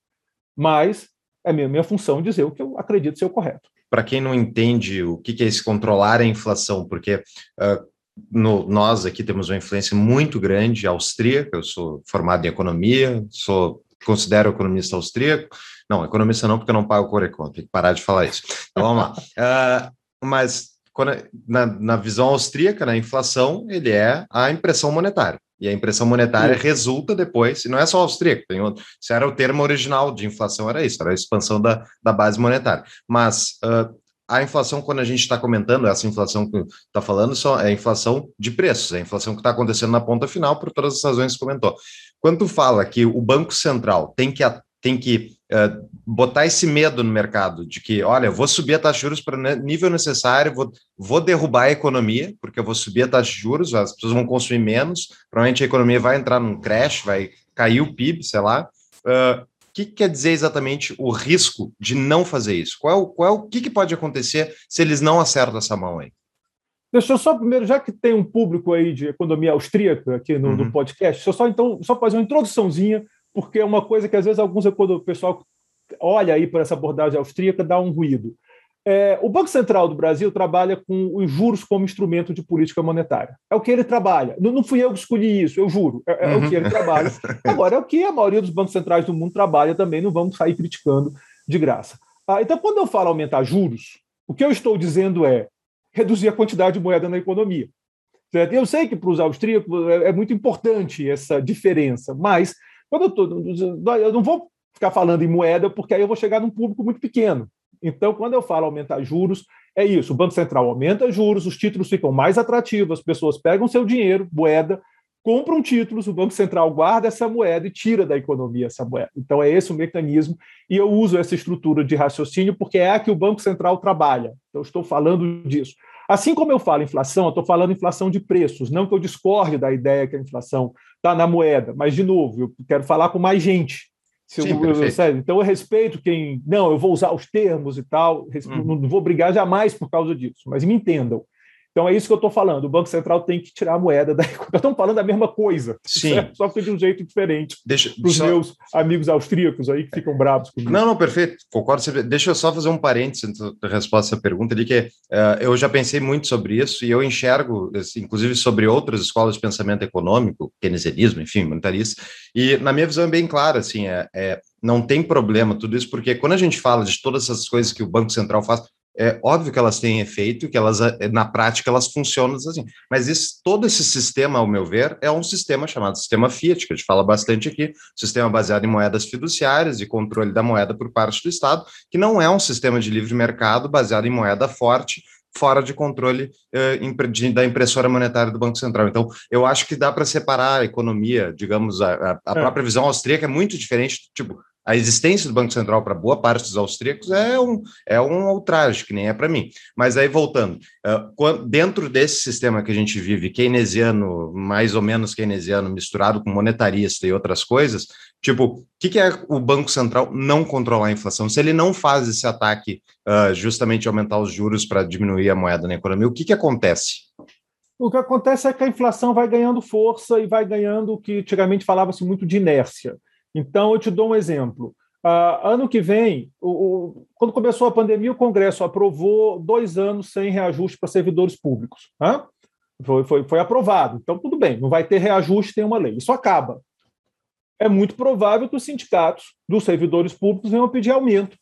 Mas é minha, minha função dizer o que eu acredito ser o correto. Para quem não entende o que é esse controlar a inflação, porque uh, no, nós aqui temos uma influência muito grande austríaca. Eu sou formado em economia, sou considero economista austríaco. Não, economista não, porque eu não pago Corecon, tem que parar de falar isso. Então vamos lá. Uh, (laughs) mas quando, na, na, visão austríaca, na inflação, ele é a impressão monetária. E a impressão monetária Sim. resulta depois, e não é só austríaco, tem outro, isso era o termo original de inflação, era isso, era a expansão da, da base monetária. Mas uh, a inflação, quando a gente está comentando, essa inflação que está falando, só é a inflação de preços, é a inflação que está acontecendo na ponta final, por todas as razões que comentou. Quando tu fala que o Banco Central tem que, tem que uh, botar esse medo no mercado de que, olha, vou subir a taxa de juros para nível necessário, vou, vou derrubar a economia, porque eu vou subir a taxa de juros, as pessoas vão consumir menos, provavelmente a economia vai entrar num crash, vai cair o PIB, sei lá. Uh, o que quer dizer exatamente o risco de não fazer isso? Qual, qual o que, que pode acontecer se eles não acertam essa mão aí? Deixa eu só primeiro, já que tem um público aí de economia austríaca aqui no, uhum. no podcast, deixa eu só então só fazer uma introduçãozinha, porque é uma coisa que às vezes alguns o pessoal olha aí para essa abordagem austríaca dá um ruído. É, o Banco Central do Brasil trabalha com os juros como instrumento de política monetária. É o que ele trabalha. Não, não fui eu que escolhi isso, eu juro. É, é uhum. o que ele trabalha. (laughs) Agora, é o que a maioria dos bancos centrais do mundo trabalha também, não vamos sair criticando de graça. Ah, então, quando eu falo aumentar juros, o que eu estou dizendo é reduzir a quantidade de moeda na economia. Certo? Eu sei que para os austríacos é, é muito importante essa diferença, mas quando eu, tô, eu não vou ficar falando em moeda, porque aí eu vou chegar num público muito pequeno. Então, quando eu falo aumentar juros, é isso: o Banco Central aumenta juros, os títulos ficam mais atrativos, as pessoas pegam seu dinheiro, moeda, compram títulos, o Banco Central guarda essa moeda e tira da economia essa moeda. Então, é esse o mecanismo, e eu uso essa estrutura de raciocínio porque é a que o Banco Central trabalha. Então, estou falando disso. Assim como eu falo inflação, eu estou falando inflação de preços, não que eu discorde da ideia que a inflação está na moeda, mas, de novo, eu quero falar com mais gente. Sim, eu, então eu respeito quem. Não, eu vou usar os termos e tal, hum. não vou brigar jamais por causa disso, mas me entendam. Então é isso que eu estou falando. O Banco Central tem que tirar a moeda da Nós (laughs) estamos falando da mesma coisa, Sim. Certo? só que de um jeito diferente. Para os só... meus amigos austríacos aí que ficam bravos comigo. Não, não, perfeito. Concordo. Deixa eu só fazer um parênteses na resposta à pergunta ali, que uh, eu já pensei muito sobre isso e eu enxergo, assim, inclusive sobre outras escolas de pensamento econômico, keynesianismo, enfim, monetarista, e na minha visão é bem clara, assim, é, é não tem problema tudo isso, porque quando a gente fala de todas essas coisas que o Banco Central faz, é óbvio que elas têm efeito, que elas eh, na prática elas funcionam assim. Mas isso, todo esse sistema, ao meu ver, é um sistema chamado sistema Fiat, que a gente fala bastante aqui, sistema baseado em moedas fiduciárias e controle da moeda por parte do Estado, que não é um sistema de livre mercado baseado em moeda forte, fora de controle eh, da impressora monetária do Banco Central. Então, eu acho que dá para separar a economia, digamos, a, a, a é. própria visão austríaca é muito diferente, tipo, a existência do Banco Central para boa parte dos austríacos é um, é um ultraje, que nem é para mim. Mas aí, voltando, uh, dentro desse sistema que a gente vive, keynesiano, mais ou menos keynesiano, misturado com monetarista e outras coisas, tipo, o que, que, é o Banco Central não controlar a inflação? Se ele não faz esse ataque uh, justamente aumentar os juros para diminuir a moeda na economia, o que, que acontece? O que acontece é que a inflação vai ganhando força e vai ganhando o que antigamente falava-se muito de inércia. Então, eu te dou um exemplo. Uh, ano que vem, o, o, quando começou a pandemia, o Congresso aprovou dois anos sem reajuste para servidores públicos. Né? Foi, foi, foi aprovado. Então, tudo bem, não vai ter reajuste, tem uma lei. Isso acaba. É muito provável que os sindicatos dos servidores públicos venham pedir aumento,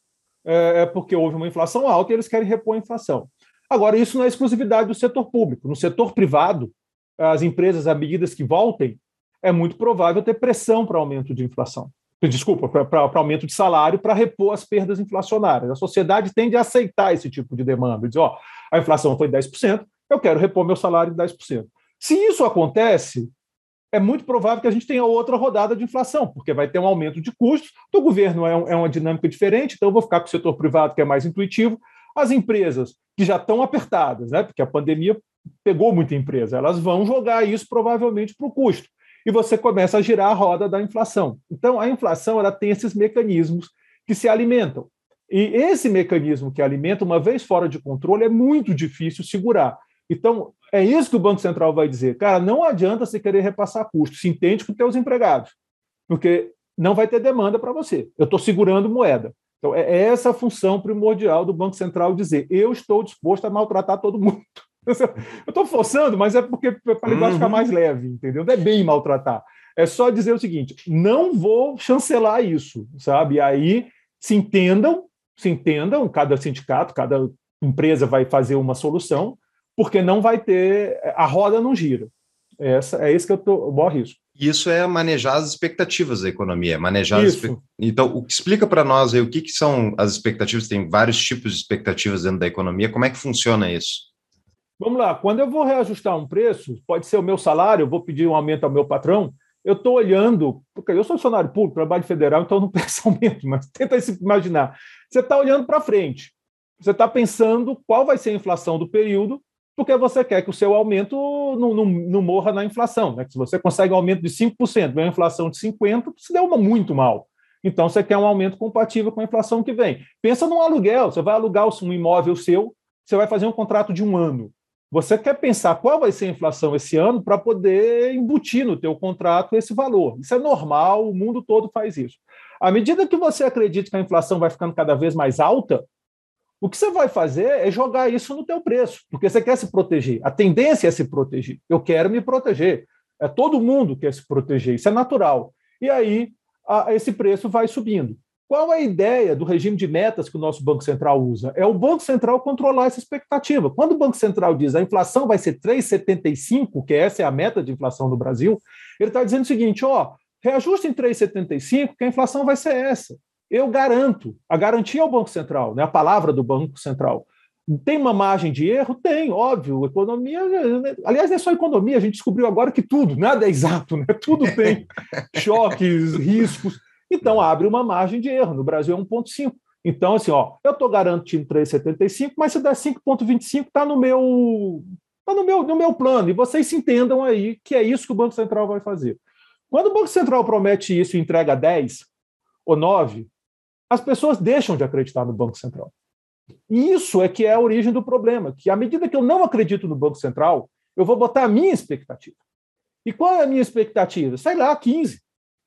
é, é porque houve uma inflação alta e eles querem repor a inflação. Agora, isso não é exclusividade do setor público. No setor privado, as empresas, à medida que voltem, é muito provável ter pressão para aumento de inflação. Desculpa, para aumento de salário para repor as perdas inflacionárias. A sociedade tende a aceitar esse tipo de demanda. Diz, ó, a inflação foi 10%, eu quero repor meu salário de 10%. Se isso acontece, é muito provável que a gente tenha outra rodada de inflação, porque vai ter um aumento de custos. Do governo é, um, é uma dinâmica diferente, então eu vou ficar com o setor privado, que é mais intuitivo. As empresas que já estão apertadas, né, porque a pandemia pegou muita empresa, elas vão jogar isso provavelmente para o custo e você começa a girar a roda da inflação. Então, a inflação ela tem esses mecanismos que se alimentam. E esse mecanismo que alimenta, uma vez fora de controle, é muito difícil segurar. Então, é isso que o Banco Central vai dizer. Cara, não adianta você querer repassar custos, se entende com teus empregados, porque não vai ter demanda para você. Eu estou segurando moeda. Então, é essa a função primordial do Banco Central dizer: eu estou disposto a maltratar todo mundo. (laughs) Eu estou forçando, mas é porque para a linguagem uhum. ficar mais leve, entendeu? Não é bem maltratar. É só dizer o seguinte: não vou chancelar isso, sabe? E aí se entendam, se entendam, cada sindicato, cada empresa vai fazer uma solução, porque não vai ter. A roda não gira. Essa, é esse que eu tô, o maior risco. Isso é manejar as expectativas da economia, manejar. Então, explica para nós aí o que, que são as expectativas, tem vários tipos de expectativas dentro da economia, como é que funciona isso? Vamos lá, quando eu vou reajustar um preço, pode ser o meu salário, eu vou pedir um aumento ao meu patrão, eu estou olhando, porque eu sou funcionário público, trabalho federal, então não (laughs) peço aumento, mas tenta se imaginar. Você está olhando para frente, você está pensando qual vai ser a inflação do período, porque você quer que o seu aumento não, não, não morra na inflação. Né? Se você consegue um aumento de 5%, vem uma inflação de 50%, se deu muito mal. Então, você quer um aumento compatível com a inflação que vem. Pensa num aluguel, você vai alugar um imóvel seu, você vai fazer um contrato de um ano. Você quer pensar qual vai ser a inflação esse ano para poder embutir no teu contrato esse valor. Isso é normal, o mundo todo faz isso. À medida que você acredita que a inflação vai ficando cada vez mais alta, o que você vai fazer é jogar isso no teu preço, porque você quer se proteger. A tendência é se proteger. Eu quero me proteger. É todo mundo quer se proteger. Isso é natural. E aí a, esse preço vai subindo. Qual é a ideia do regime de metas que o nosso Banco Central usa? É o Banco Central controlar essa expectativa. Quando o Banco Central diz a inflação vai ser 3,75, que essa é a meta de inflação do Brasil, ele está dizendo o seguinte: ó, reajuste em 3,75, que a inflação vai ser essa. Eu garanto. A garantia é o Banco Central, né? a palavra do Banco Central. Tem uma margem de erro? Tem, óbvio. Economia, aliás, não é só economia, a gente descobriu agora que tudo, nada é exato, né? tudo tem (laughs) choques, riscos. Então, abre uma margem de erro. No Brasil é 1,5. Então, assim, ó, eu estou garantindo 3,75, mas se der 5,25, está no meu. Está no meu, no meu plano. E vocês se entendam aí que é isso que o Banco Central vai fazer. Quando o Banco Central promete isso e entrega 10 ou 9, as pessoas deixam de acreditar no Banco Central. E isso é que é a origem do problema, que à medida que eu não acredito no Banco Central, eu vou botar a minha expectativa. E qual é a minha expectativa? Sei lá, 15.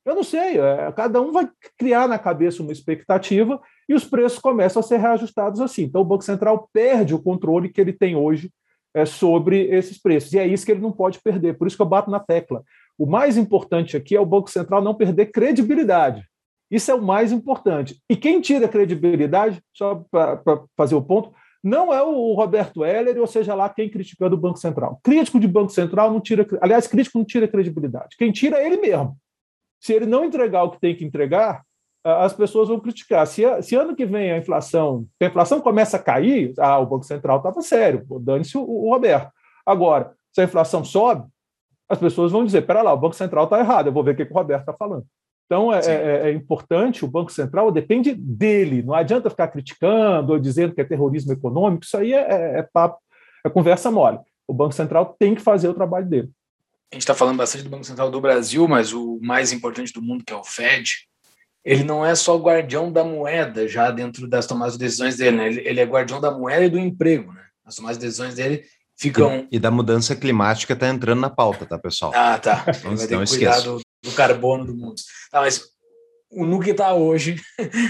Eu não sei, é, cada um vai criar na cabeça uma expectativa e os preços começam a ser reajustados assim. Então, o Banco Central perde o controle que ele tem hoje é, sobre esses preços. E é isso que ele não pode perder. Por isso que eu bato na tecla. O mais importante aqui é o Banco Central não perder credibilidade. Isso é o mais importante. E quem tira credibilidade, só para fazer o ponto, não é o Roberto Heller, ou seja lá quem criticando o Banco Central. Crítico de Banco Central não tira. Aliás, crítico não tira credibilidade. Quem tira é ele mesmo se ele não entregar o que tem que entregar, as pessoas vão criticar. Se, se ano que vem a inflação, a inflação começa a cair, ah, o Banco Central estava sério, dane-se o, o Roberto. Agora, se a inflação sobe, as pessoas vão dizer: pera lá, o Banco Central está errado, eu vou ver o que, que o Roberto está falando. Então, é, é, é, importante, o Banco Central depende dele, não adianta ficar criticando ou dizendo que é terrorismo econômico, isso aí é, é, é papo, é conversa mole. O Banco Central tem que fazer o trabalho dele. A gente está falando bastante do Banco Central do Brasil, mas o mais importante do mundo, que é o Fed, ele não é só guardião da moeda já dentro das tomadas de decisões dele, né? ele, ele, é guardião da moeda e do emprego. Né? As tomadas de decisões dele ficam. E, e da mudança climática está entrando na pauta, tá, pessoal? Ah, tá. Não, vai ter que cuidar do, do, carbono do mundo. Tá, mas no que está hoje,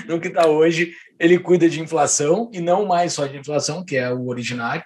no que está hoje, ele cuida de inflação e não mais só de inflação, que é o originário.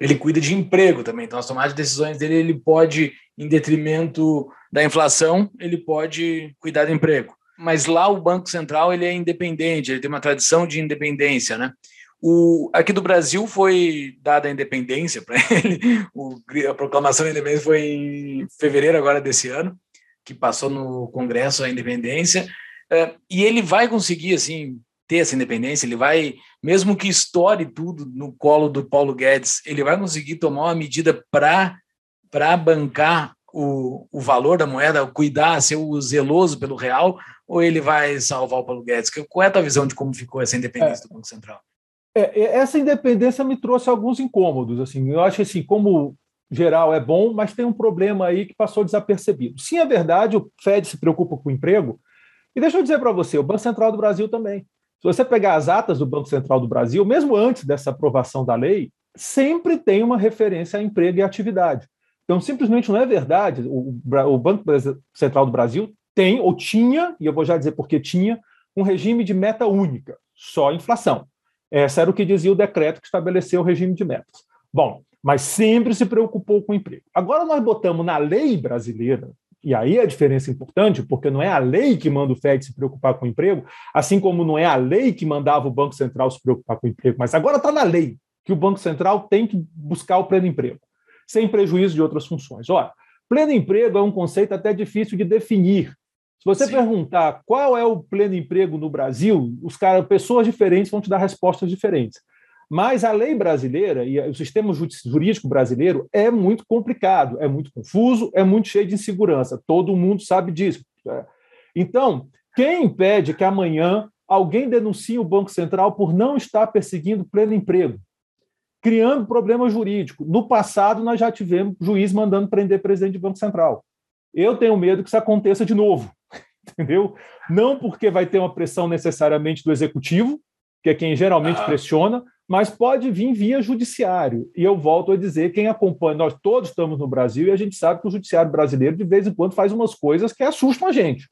Ele cuida de emprego também. Então, as tomadas de decisões dele, ele pode, em detrimento da inflação, ele pode cuidar do emprego. Mas lá o Banco Central ele é independente, ele tem uma tradição de independência, né? O, aqui do Brasil foi dada a independência para (laughs) ele, o, a proclamação da independência foi em fevereiro agora desse ano, que passou no Congresso a independência, é, e ele vai conseguir, assim, ter essa independência, ele vai, mesmo que estoure tudo no colo do Paulo Guedes, ele vai conseguir tomar uma medida para bancar o, o valor da moeda, cuidar, ser o zeloso pelo real, ou ele vai salvar o Paulo Guedes? Qual é a tua visão de como ficou essa independência é. do Banco Central? É, essa independência me trouxe alguns incômodos. Assim, eu acho assim, como geral é bom, mas tem um problema aí que passou desapercebido. Sim, é verdade, o Fed se preocupa com o emprego. E deixa eu dizer para você, o Banco Central do Brasil também. Se você pegar as atas do Banco Central do Brasil, mesmo antes dessa aprovação da lei, sempre tem uma referência a emprego e atividade. Então, simplesmente não é verdade. O, Banco Central do Brasil tem, ou tinha, e eu vou já dizer porque tinha, um regime de meta única, só inflação. Esse era o que dizia o decreto que estabeleceu o regime de metas. Bom, mas sempre se preocupou com o emprego. Agora nós botamos na lei brasileira, e aí a diferença é importante, porque não é a lei que manda o FED se preocupar com o emprego, assim como não é a lei que mandava o Banco Central se preocupar com o emprego, mas agora está na lei que o Banco Central tem que buscar o pleno emprego, sem prejuízo de outras funções. Ora, pleno emprego é um conceito até difícil de definir, se você Sim. perguntar qual é o pleno emprego no Brasil, os cara, pessoas diferentes vão te dar respostas diferentes. Mas a lei brasileira e o sistema jurídico brasileiro é muito complicado, é muito confuso, é muito cheio de insegurança. Todo mundo sabe disso. É. Então, quem impede que amanhã alguém denuncie o Banco Central por não estar perseguindo pleno emprego? Criando problema jurídico. No passado, nós já tivemos juiz mandando prender presidente do Banco Central. Eu tenho medo que isso aconteça de novo (laughs) entendeu? Não porque vai ter uma pressão necessariamente do executivo, que é quem geralmente ah. pressiona, mas pode vir via judiciário. E eu volto a dizer, quem acompanha, nós todos estamos no Brasil e a gente sabe que o judiciário brasileiro de vez em quando faz umas coisas que assustam a gente.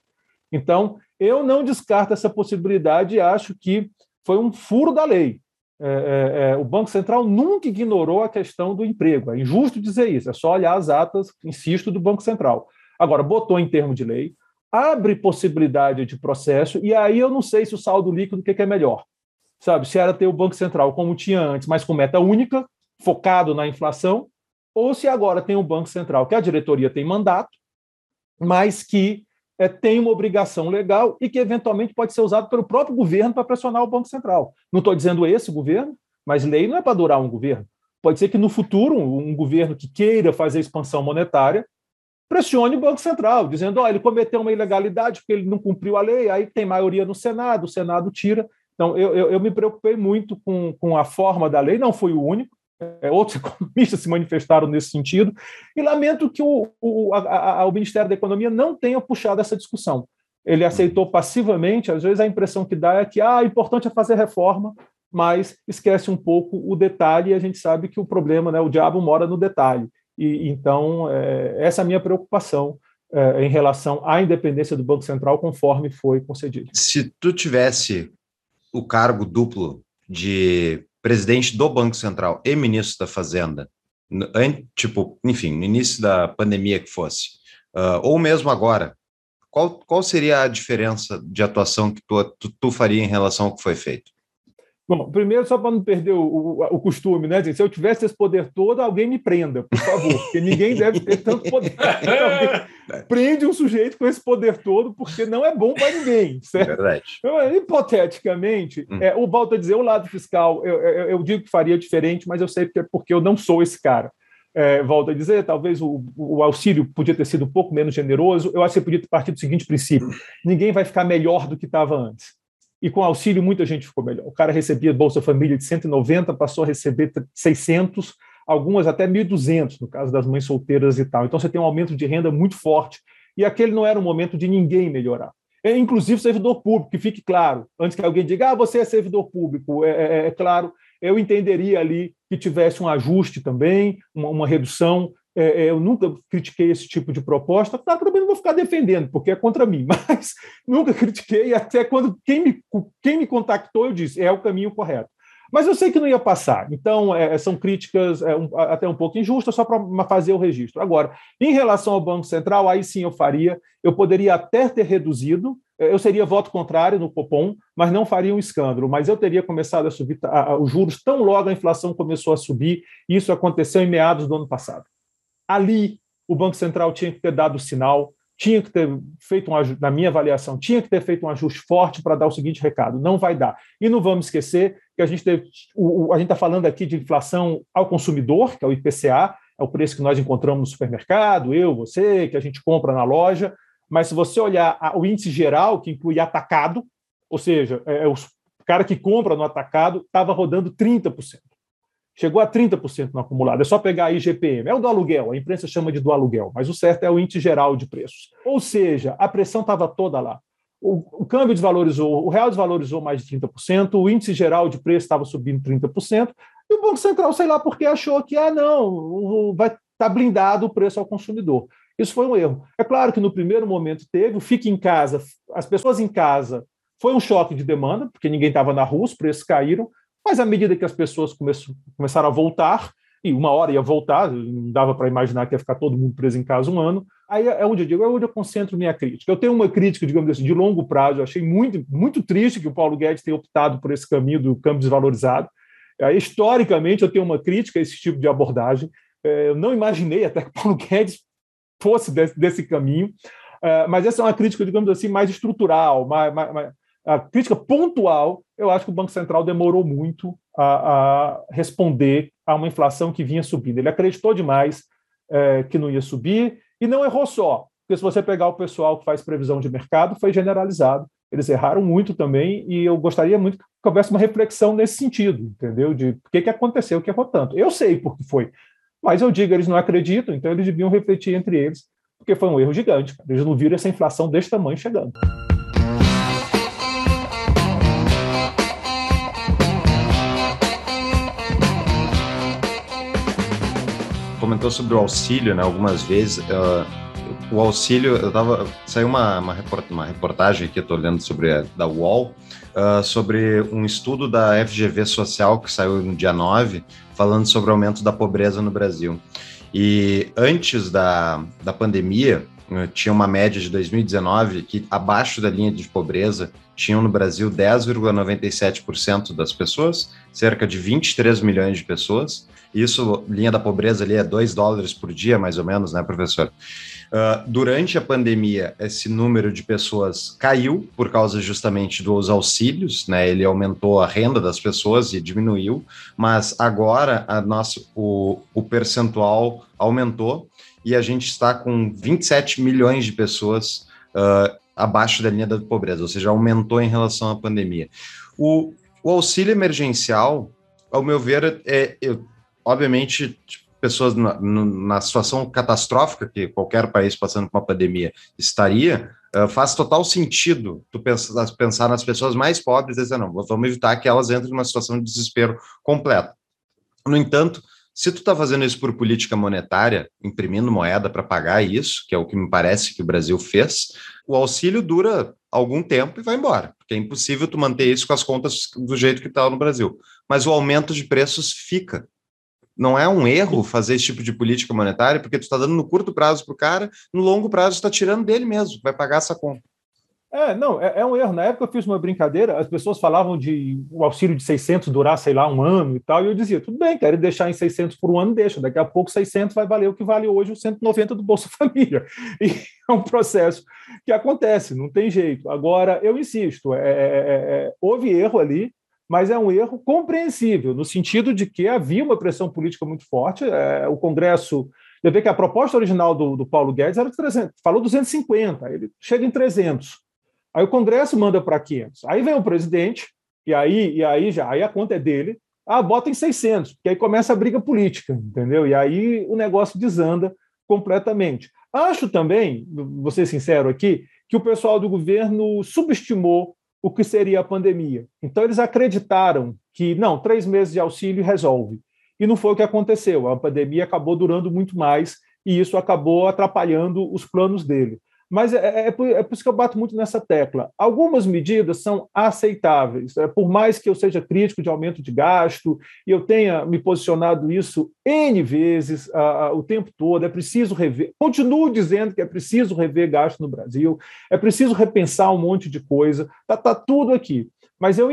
Então, eu não descarto essa possibilidade e acho que foi um furo da lei. É, é, é, o Banco Central nunca ignorou a questão do emprego. É injusto dizer isso, é só olhar as atas, insisto, do Banco Central. Agora, botou em termo de lei, abre possibilidade de processo, e aí eu não sei se o saldo líquido o que é melhor. Sabe, se era ter o Banco Central como tinha antes, mas com meta única, focado na inflação, ou se agora tem o Banco Central, que a diretoria tem mandato, mas que é, tem uma obrigação legal e que eventualmente pode ser usado pelo próprio governo para pressionar o Banco Central. Não estou dizendo esse governo, mas lei não é para durar um governo. Pode ser que no futuro um, um governo que queira fazer expansão monetária pressione o Banco Central, dizendo: oh, ele cometeu uma ilegalidade porque ele não cumpriu a lei, aí tem maioria no Senado, o Senado tira. Então, eu, eu, eu me preocupei muito com, com a forma da lei, não fui o único, é, outros (laughs) economistas se manifestaram nesse sentido, e lamento que o, o, a, a, o Ministério da Economia não tenha puxado essa discussão. Ele aceitou passivamente, às vezes a impressão que dá é que ah, o importante é fazer reforma, mas esquece um pouco o detalhe, e a gente sabe que o problema, né, o diabo mora no detalhe. E, então, é, essa é a minha preocupação é, em relação à independência do Banco Central, conforme foi concedido. Se tu tivesse o cargo duplo de presidente do Banco Central e ministro da Fazenda, tipo, enfim, no início da pandemia que fosse, uh, ou mesmo agora, qual, qual seria a diferença de atuação que tu, tu, tu faria em relação ao que foi feito? Bom, primeiro, só para não perder o, o, o, costume, né? Se eu tivesse esse poder todo, alguém me prenda, por favor, porque ninguém deve ter tanto poder. (laughs) Então, prende um sujeito com esse poder todo, porque não é bom para ninguém, certo? Verdade. Então, hipoteticamente, hum. é, o volto a dizer, o lado fiscal, eu, eu, eu, digo que faria diferente, mas eu sei porque, porque eu não sou esse cara. é, volto a dizer, talvez o, o, auxílio podia ter sido um pouco menos generoso. Eu acho que você podia ter partido do seguinte princípio: ninguém vai ficar melhor do que estava antes. E com auxílio, muita gente ficou melhor. O cara recebia Bolsa Família de 190, passou a receber 600, algumas até 1.200, no caso das mães solteiras e tal. Então você tem um aumento de renda muito forte. E aquele não era o momento de ninguém melhorar. É, inclusive servidor público, que fique claro, antes que alguém diga, ah, você é servidor público, é, é, é claro, eu entenderia ali que tivesse um ajuste também, uma, uma redução. É, é eu nunca critiquei esse tipo de proposta, claro, também não vou ficar defendendo, porque é contra mim, (laughs) mas nunca critiquei, até quando quem me, quem me contactou, eu disse, é o caminho correto. Mas eu sei que não ia passar, então é, são críticas é, um, até um pouco injustas, só para fazer o registro. Agora, em relação ao Banco Central, aí sim eu faria, eu poderia até ter reduzido, eu seria voto contrário no Copom, mas não faria um escândalo. Mas eu teria começado a subir a, a, os juros tão logo a inflação começou a subir, e isso aconteceu em meados do ano passado. Ali, o Banco Central tinha que ter dado sinal, tinha que ter feito um na minha avaliação, tinha que ter feito um ajuste forte para dar o seguinte recado: não vai dar. E não vamos esquecer que a gente a gente está falando aqui de inflação ao consumidor, que é o IPCA, é o preço que nós encontramos no supermercado, eu, você, que a gente compra na loja. Mas se você olhar o índice geral, que inclui atacado, ou seja, é, é o cara que compra no atacado, estava rodando 30%. Chegou a 30% no acumulado. É só pegar a IGPM. É o do aluguel, a imprensa chama de do aluguel, mas o certo é o índice geral de preços. Ou seja, a pressão estava toda lá. O, o, câmbio desvalorizou, o real desvalorizou mais de 30%, o índice geral de preço estava subindo 30%, e o Banco Central, sei lá porque achou que, ah, não, vai estar tá blindado o preço ao consumidor. Isso foi um erro. É claro que no primeiro momento teve, o fique em casa, as pessoas em casa, foi um choque de demanda, porque ninguém estava na rua, os preços caíram, mas à medida que as pessoas começaram a voltar, e uma hora ia voltar, não dava para imaginar que ia ficar todo mundo preso em casa um ano, aí é onde eu digo, é onde eu concentro minha crítica. Eu tenho uma crítica, digamos assim, de longo prazo, eu achei muito, muito triste que o Paulo Guedes tenha optado por esse caminho do câmbio desvalorizado. historicamente, eu tenho uma crítica a esse tipo de abordagem. É, eu não imaginei até que Paulo (laughs) Guedes fosse desse, desse caminho. Mas essa é uma crítica, digamos assim, mais estrutural, mais, mais, a crítica pontual. Eu acho que o Banco Central demorou muito a, a responder a uma inflação que vinha subindo. Ele acreditou demais é, que não ia subir e não errou só, porque se você pegar o pessoal que faz previsão de mercado, foi generalizado. Eles erraram muito também e eu gostaria muito que houvesse uma reflexão nesse sentido, entendeu? De por que, que aconteceu, que errou tanto. Eu sei por que foi, mas eu digo, eles não acreditam, então eles deviam refletir entre eles, porque foi um erro gigante. Eles não viram essa inflação desse tamanho chegando. Comentou sobre o auxílio, né? Algumas vezes. Uh, o auxílio, eu tava. Saiu uma, uma, uma reportagem que eu estou lendo sobre a, da UOL, uh, sobre um estudo da FGV Social que saiu no dia 9, falando sobre o aumento da pobreza no Brasil. E antes da, da pandemia, eh, tinha uma média de 2019 que abaixo da linha de pobreza tinham no Brasil 10,97% das pessoas, cerca de 23 milhões de pessoas. Isso, linha da pobreza ali é 2 dólares por dia, mais ou menos, né, professor? Uh, durante a pandemia, esse número de pessoas caiu por causa justamente dos auxílios, né? Ele aumentou a renda das pessoas e diminuiu, mas agora a nossa, o, o percentual aumentou e a gente está com 27 milhões de pessoas uh, abaixo da linha da pobreza, ou seja, aumentou em relação à pandemia. O, o auxílio emergencial, ao meu ver, é, obviamente tipo, pessoas na, na, situação catastrófica que qualquer país passando por uma pandemia estaria, uh, faz total sentido tu pensar, pensar nas pessoas mais pobres e dizer, não, vamos evitar que elas entrem numa situação de desespero completo. No entanto, se tu está fazendo isso por política monetária, imprimindo moeda para pagar isso, que é o que me parece que o Brasil fez, o auxílio dura algum tempo e vai embora, porque é impossível tu manter isso com as contas do jeito que está no Brasil. Mas o aumento de preços fica não é um erro fazer esse tipo de política monetária, porque tu está dando no curto prazo para o cara, no longo prazo está tirando dele mesmo, vai pagar essa conta. É, não, é, é, um erro. Na época eu fiz uma brincadeira, as pessoas falavam de o auxílio de 600 durar, sei lá, um ano e tal, e eu dizia, tudo bem, quero deixar em 600 por um ano, deixa, daqui a pouco 600 vai valer o que vale hoje o 190 do Bolsa (laughs) Família. E é um processo que acontece, não tem jeito. Agora, eu insisto, é, é, é, é houve erro ali, mas é um erro compreensível, no sentido de que havia uma pressão política muito forte. É, o Congresso. Você vê que a proposta original do, do Paulo Guedes era de 300, falou 250, ele chega em 300. Aí o Congresso manda para 500. Aí vem o presidente, e aí, e aí já aí a conta é dele. Ah, bota em 600, porque aí começa a briga política, entendeu? E aí o negócio desanda completamente. Acho também, vou ser sincero aqui, que o pessoal do governo subestimou o que seria a pandemia. Então, eles acreditaram que, não, três meses de auxílio resolve. E não foi o que aconteceu. A pandemia acabou durando muito mais e isso acabou atrapalhando os planos dele. Mas é, é, é, por, é, por, isso que eu bato muito nessa tecla. Algumas medidas são aceitáveis, é, por mais que eu seja crítico de aumento de gasto, e eu tenha me posicionado isso N vezes a, a, o tempo todo, é preciso rever, continuo dizendo que é preciso rever gasto no Brasil, é preciso repensar um monte de coisa, está tá tudo aqui. Mas eu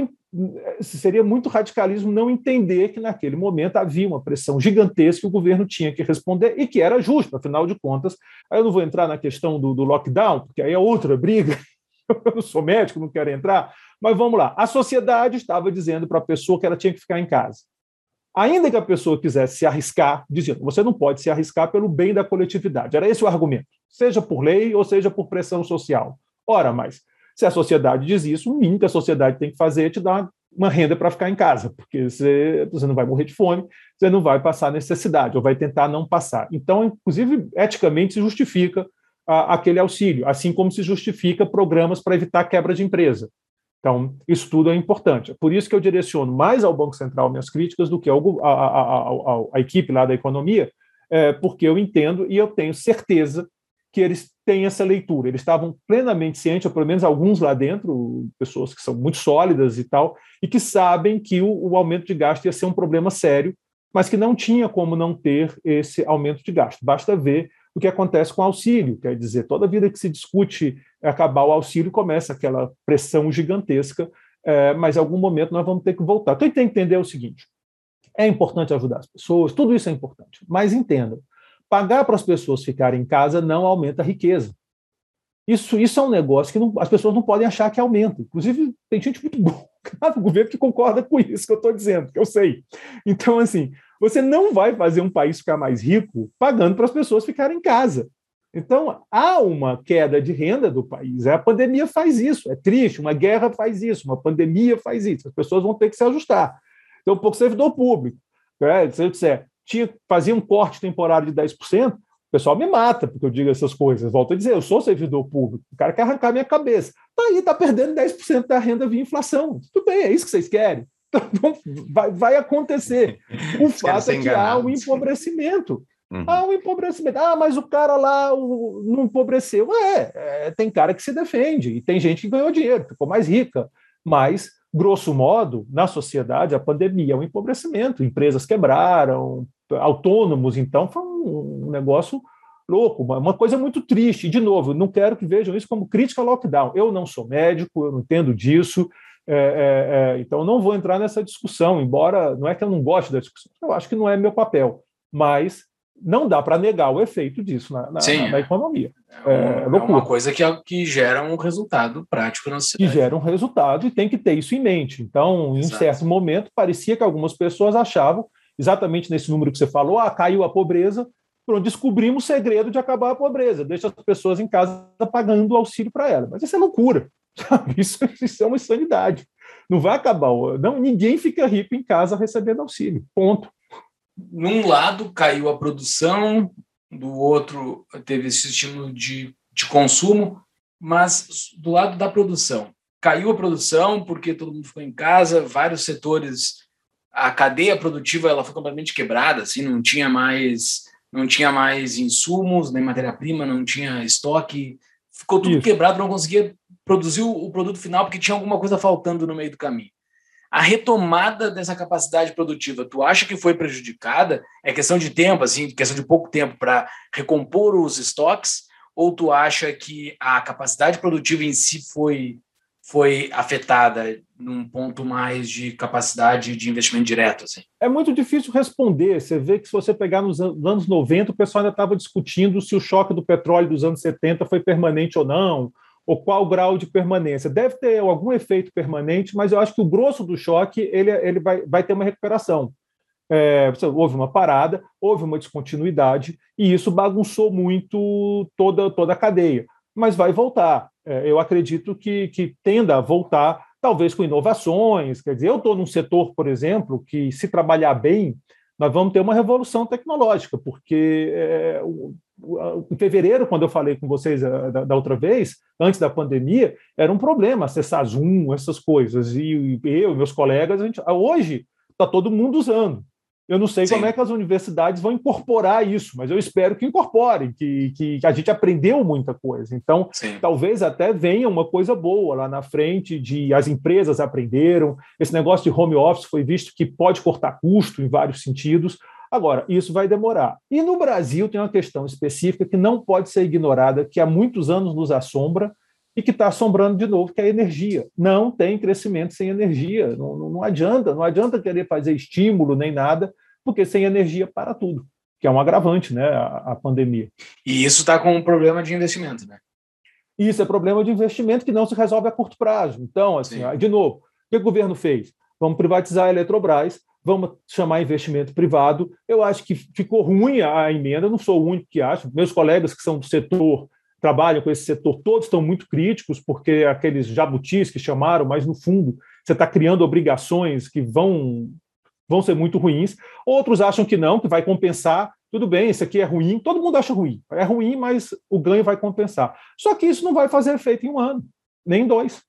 seria muito radicalismo não entender que naquele momento havia uma pressão gigantesca que o governo tinha que responder e que era justo, afinal de contas. Aí eu não vou entrar na questão do, do lockdown, porque aí é outra briga. (laughs) Eu não sou médico, não quero entrar, mas vamos lá. A sociedade estava dizendo para a pessoa que ela tinha que ficar em casa. Ainda que a pessoa quisesse se arriscar, dizendo você não pode se arriscar pelo bem da coletividade. Era esse o argumento, seja por lei ou seja por pressão social. Ora, mas se a sociedade diz isso, o mínimo que a sociedade tem que fazer é te dar uma renda para ficar em casa, porque você, você não vai morrer de fome, você não vai passar necessidade, ou vai tentar não passar. Então, inclusive, eticamente se justifica a, aquele auxílio, assim como se justifica programas para evitar quebra de empresa. Então, isso tudo é importante. É por isso que eu direciono mais ao Banco Central minhas críticas do que ao, a, a, a, a equipe lá da economia, é, porque eu entendo e eu tenho certeza que eles têm essa leitura. Eles estavam plenamente cientes, ou pelo menos alguns lá dentro, pessoas que são muito sólidas e tal, e que sabem que o, o, aumento de gasto ia ser um problema sério, mas que não tinha como não ter esse aumento de gasto. Basta ver o que acontece com o auxílio, quer dizer, toda vida que se discute acabar o auxílio, começa aquela pressão gigantesca, é, mas em algum momento nós vamos ter que voltar. Então, tem que entender o seguinte: é importante ajudar as pessoas, tudo isso é importante, mas entendam Pagar para as pessoas ficarem em casa não aumenta a riqueza. Isso, isso é um negócio que não, as pessoas não podem achar que aumenta. Inclusive, tem gente muito boa (laughs) no governo que concorda com isso que eu estou dizendo, que eu sei. Então, assim, você não vai fazer um país ficar mais rico pagando para as pessoas ficarem em casa. Então, há uma queda de renda do país. A pandemia faz isso. É triste, uma guerra faz isso, uma pandemia faz isso. As pessoas vão ter que se ajustar. Então, pouco servidor público. Né? Se eu disser, tinha, fazia um corte temporário de 10%, o pessoal me mata porque eu digo essas coisas. Volto a dizer, eu sou servidor público, o cara quer arrancar minha cabeça. Tá aí, tá perdendo 10% da renda via inflação. Tudo bem, é isso que vocês querem. (laughs) Então, vai, vai acontecer. (laughs) O fato é que há um empobrecimento. Uhum. Há um empobrecimento. Ah, mas o cara lá o, não empobreceu. É, é, tem cara que se defende, e tem gente que ganhou dinheiro, ficou mais rica. Mas grosso modo, na sociedade, a pandemia é um empobrecimento. Empresas quebraram, autônomos, então foi um negócio louco, uma coisa muito triste. De novo, não quero que vejam isso como crítica ao lockdown. Eu não sou médico, eu não entendo disso, é, é, é, então não vou entrar nessa discussão, embora não é que eu não goste da discussão, eu acho que não é meu papel, mas não dá para negar o efeito disso na, na, Sim, na economia. É, é, é, uma coisa que, que gera um resultado prático na sociedade. Que gera um resultado e tem que ter isso em mente. Então, Exato. em certo momento, parecia que algumas pessoas achavam, exatamente nesse número que você falou, ah, caiu a pobreza, pronto, descobrimos o segredo de acabar a pobreza, deixa as pessoas em casa pagando o auxílio para elas. Mas isso é loucura, (laughs) sabe? Isso, isso é uma insanidade. Não vai acabar. Não, ninguém fica rico em casa recebendo auxílio. Ponto num lado caiu a produção, do outro teve esse estímulo de, de consumo, mas do lado da produção, caiu a produção porque todo mundo ficou em casa, vários setores, a cadeia produtiva ela foi completamente quebrada, assim, não tinha mais não tinha mais insumos, nem matéria-prima, não tinha estoque, ficou tudo Isso. quebrado, não conseguia produzir o produto final porque tinha alguma coisa faltando no meio do caminho a retomada dessa capacidade produtiva, tu acha que foi prejudicada? É questão de tempo, assim, questão de pouco tempo para recompor os estoques? Ou tu acha que a capacidade produtiva em si foi, foi afetada num ponto mais de capacidade de investimento direto? Assim? É muito difícil responder. Você vê que se você pegar nos anos 90, o pessoal ainda estava discutindo se o choque do petróleo dos anos 70 foi permanente ou não, ou qual grau de permanência. Deve ter algum efeito permanente, mas eu acho que o grosso do choque ele, ele vai, vai ter uma recuperação. É, houve uma parada, houve uma descontinuidade, e isso bagunçou muito toda, toda a cadeia. Mas vai voltar. É, eu acredito que, que tenda a voltar, talvez com inovações. Quer dizer, eu estou num setor, por exemplo, que se trabalhar bem, nós vamos ter uma revolução tecnológica, porque é, em fevereiro, quando eu falei com vocês eh, da, da, outra vez, antes da pandemia, era um problema acessar Zoom, essas coisas. E eu e meus colegas, gente, hoje está todo mundo usando. Eu não sei Sim. como é que as universidades vão incorporar isso, mas eu espero que incorporem, que, que, que a gente aprendeu muita coisa. Então, Sim. talvez até venha uma coisa boa lá na frente de as empresas aprenderam, esse negócio de home office foi visto que pode cortar custo em vários sentidos. Agora, isso vai demorar. E no Brasil tem uma questão específica que não pode ser ignorada, que há muitos anos nos assombra, e que está assombrando de novo, que é a energia. Não tem crescimento sem energia. Não, não, não, adianta, não adianta querer fazer estímulo nem nada, porque sem energia para tudo, que é um agravante, né, a, a pandemia. E isso está com um problema de investimento, né? Isso é problema de investimento que não se resolve a curto prazo. Então, assim, Sim. de novo, o que o governo fez? Vamos privatizar a Eletrobras, vamos chamar investimento privado. Eu acho que ficou ruim a emenda, não sou o único que acho. Meus colegas que são do setor trabalham com esse setor, todos estão muito críticos, porque aqueles jabutis que chamaram, mas no fundo você está criando obrigações que vão, vão ser muito ruins. Outros acham que não, que vai compensar. Tudo bem, isso aqui é ruim, todo mundo acha ruim. É ruim, mas o ganho vai compensar. Só que isso não vai fazer efeito em um ano, nem em dois.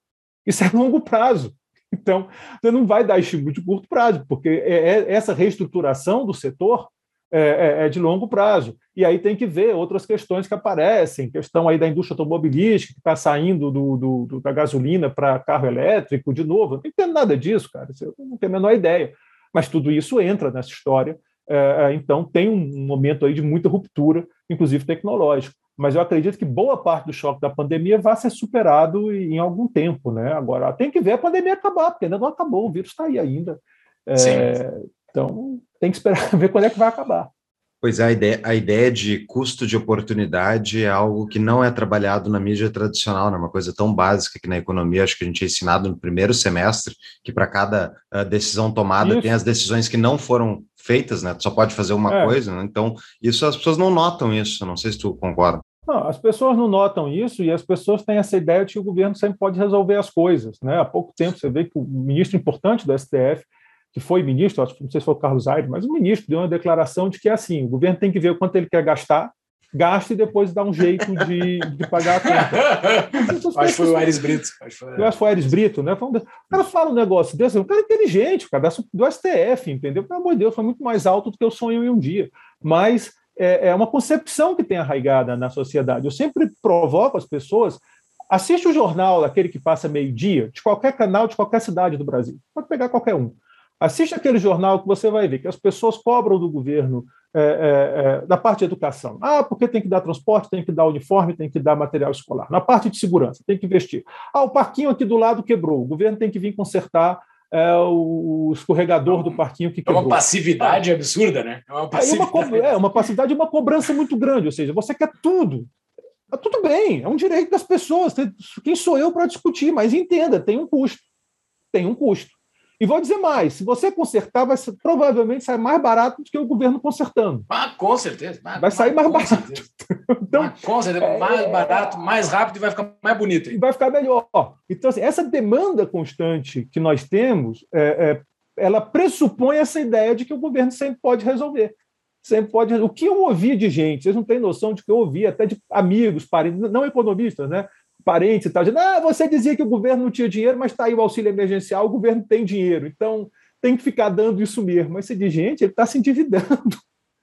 Isso é (laughs) longo prazo. Então, você não vai dar estímulo de curto prazo, porque é, é, essa reestruturação do setor é, é, é, de longo prazo. E aí tem que ver outras questões que aparecem, questão aí da indústria automobilística, que está saindo do, do, da gasolina para carro elétrico, de novo. Não tem nada disso, cara. Eu não tenho a menor ideia. Mas tudo isso entra nessa história. É, é, então, tem um momento aí de muita ruptura, inclusive tecnológica. Mas eu acredito que boa parte do choque da pandemia vai ser superado em algum tempo. Né? Agora, tem que ver a pandemia acabar, porque ainda não acabou, o vírus está aí ainda. É, então, tem que esperar (laughs) ver quando é que vai acabar. Pois é, a ideia, a ideia de custo de oportunidade é algo que não é trabalhado na mídia tradicional, é uma coisa tão básica que na economia acho que a gente é ensinado no primeiro semestre, que para cada uh, decisão tomada isso. tem as decisões que não foram feitas, né? Tu só pode fazer uma é. coisa, né? Então, isso as pessoas não notam isso, não sei se tu concorda. Não, as pessoas não notam isso e as pessoas têm essa ideia de que o governo sempre pode resolver as coisas. Né? Há pouco tempo você vê que o ministro importante do STF que foi ministro, acho, não sei se foi o Carlos Aires, mas o ministro deu uma declaração de que é assim, o governo tem que ver quanto ele quer gastar, gaste e depois dá um jeito de, de pagar a conta. (laughs) acho que foi o Aires Brito. Acho foi... Eu acho que foi o Aires Brito, né? O cara fala um negócio desse, um cara inteligente, cara do STF, entendeu? Pelo amor de Deus, foi muito mais alto do que eu sonho em um dia. Mas é, é uma concepção que tem arraigada na sociedade. Eu sempre provoco as pessoas Assiste o jornal, aquele que passa meio-dia, de qualquer canal, de qualquer cidade do Brasil. Pode pegar qualquer um. Assiste aquele jornal que você vai ver que as pessoas cobram do governo é, é, é, da parte de educação. Ah, porque tem que dar transporte, tem que dar uniforme, tem que dar material escolar. Na parte de segurança, tem que investir. Ah, o parquinho aqui do lado quebrou. O governo tem que vir consertar é, o escorregador do parquinho que quebrou. É uma passividade ah, absurda, né? É uma passividade. Uma, é uma passividade e uma cobrança muito grande. Ou seja, você quer tudo. Ah, tudo bem, é um direito das pessoas. Quem sou eu para discutir? Mas entenda, tem um custo. Tem um custo. E vou dizer mais: se você consertar, vai ser, provavelmente sai mais barato do que o governo consertando. Ah, com certeza. vai sair mais barato. então, com certeza, é, mais barato, mais rápido e vai ficar mais bonito. E vai ficar melhor. Então, assim, essa demanda constante que nós temos, é, é, ela pressupõe essa ideia de que o governo sempre pode resolver. Sempre pode. O que eu ouvi de gente, vocês não têm noção de que eu ouvi até de amigos, parentes, não economistas, né? Parentes e tal, dizendo, ah, você dizia que o governo não tinha dinheiro, mas está aí o auxílio emergencial, o governo tem dinheiro, então tem que ficar dando isso mesmo. Mas você diz, gente, ele está se endividando.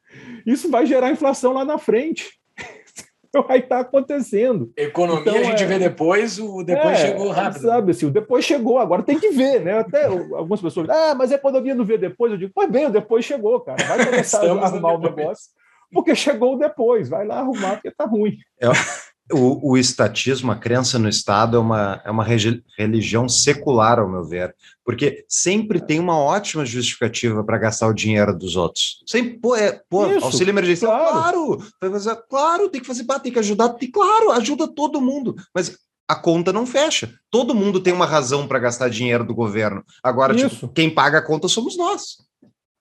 (laughs) Isso vai gerar inflação lá na frente. (laughs) vai estar tá acontecendo. Economia então, a gente é... vê depois, o depois é, chegou rápido. Sabe assim, o depois chegou, agora tem que ver, né? Até algumas pessoas, ah, mas a economia não vê depois. Eu digo, pois bem, o depois chegou, cara. Vai começar a arrumar o negócio, porque chegou depois, vai lá arrumar, porque tá ruim. É, (laughs) o, o, estatismo, a crença no Estado é uma, é uma religião secular, ao meu ver, porque sempre tem uma ótima justificativa para gastar o dinheiro dos outros. Sempre, pô, é, pô Isso, auxílio emergencial, claro, claro, claro, tem que fazer, tem que ajudar, tem, claro, ajuda todo mundo, mas a conta não fecha. Todo mundo tem uma razão para gastar dinheiro do governo. Agora, tipo, quem paga a conta somos nós.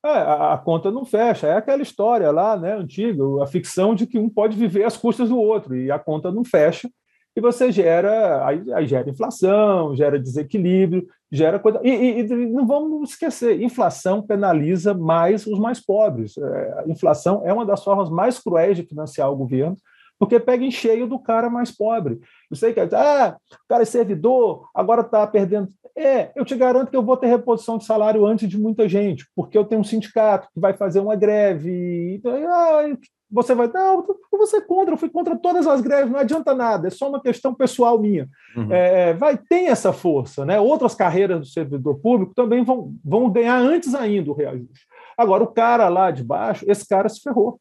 É, a, conta não fecha. É aquela história lá, né, antiga, a ficção de que um pode viver às custas do outro e a conta não fecha. E você gera, aí, aí gera inflação, gera desequilíbrio, gera coisa. E, e, e, não vamos esquecer, inflação penaliza mais os mais pobres. É, inflação é uma das formas mais cruéis de financiar o governo, porque pega em cheio do cara mais pobre. Você sei que ah, o cara é servidor, agora está perdendo. É, eu te garanto que eu vou ter reposição de salário antes de muita gente, porque eu tenho um sindicato que vai fazer uma greve. Então, ah, você vai, não, você é contra, eu fui contra todas as greves, não adianta nada, é só uma questão pessoal minha. Uhum. É, vai, tem essa força, né? Outras carreiras do servidor público também vão, vão ganhar antes ainda o reajuste. Agora, o cara lá de baixo, esse cara se ferrou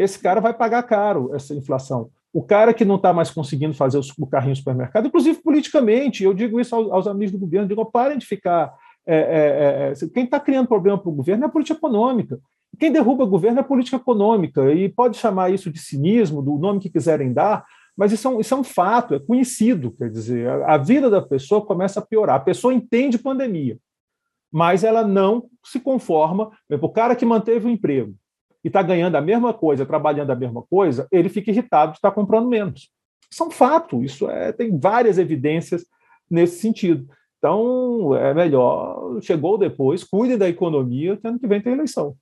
esse cara vai pagar caro essa inflação. O cara que não está mais conseguindo fazer o carrinho supermercado, inclusive politicamente, eu digo isso aos, amigos do governo, digo, parem de ficar. É, é, é, quem está criando problema para o governo é a política econômica. Quem derruba o governo é a política econômica, e pode chamar isso de cinismo, do nome que quiserem dar, mas isso é um, isso é um fato, é conhecido. Quer dizer, a, a vida da pessoa começa a piorar. A pessoa entende pandemia, mas ela não se conforma. O cara que manteve o emprego, e está ganhando a mesma coisa, trabalhando a mesma coisa, ele fica irritado de estar comprando menos. Isso é um fato, isso é, tem várias evidências nesse sentido. Então, é melhor, chegou depois, cuide da economia, que ano que vem tem eleição.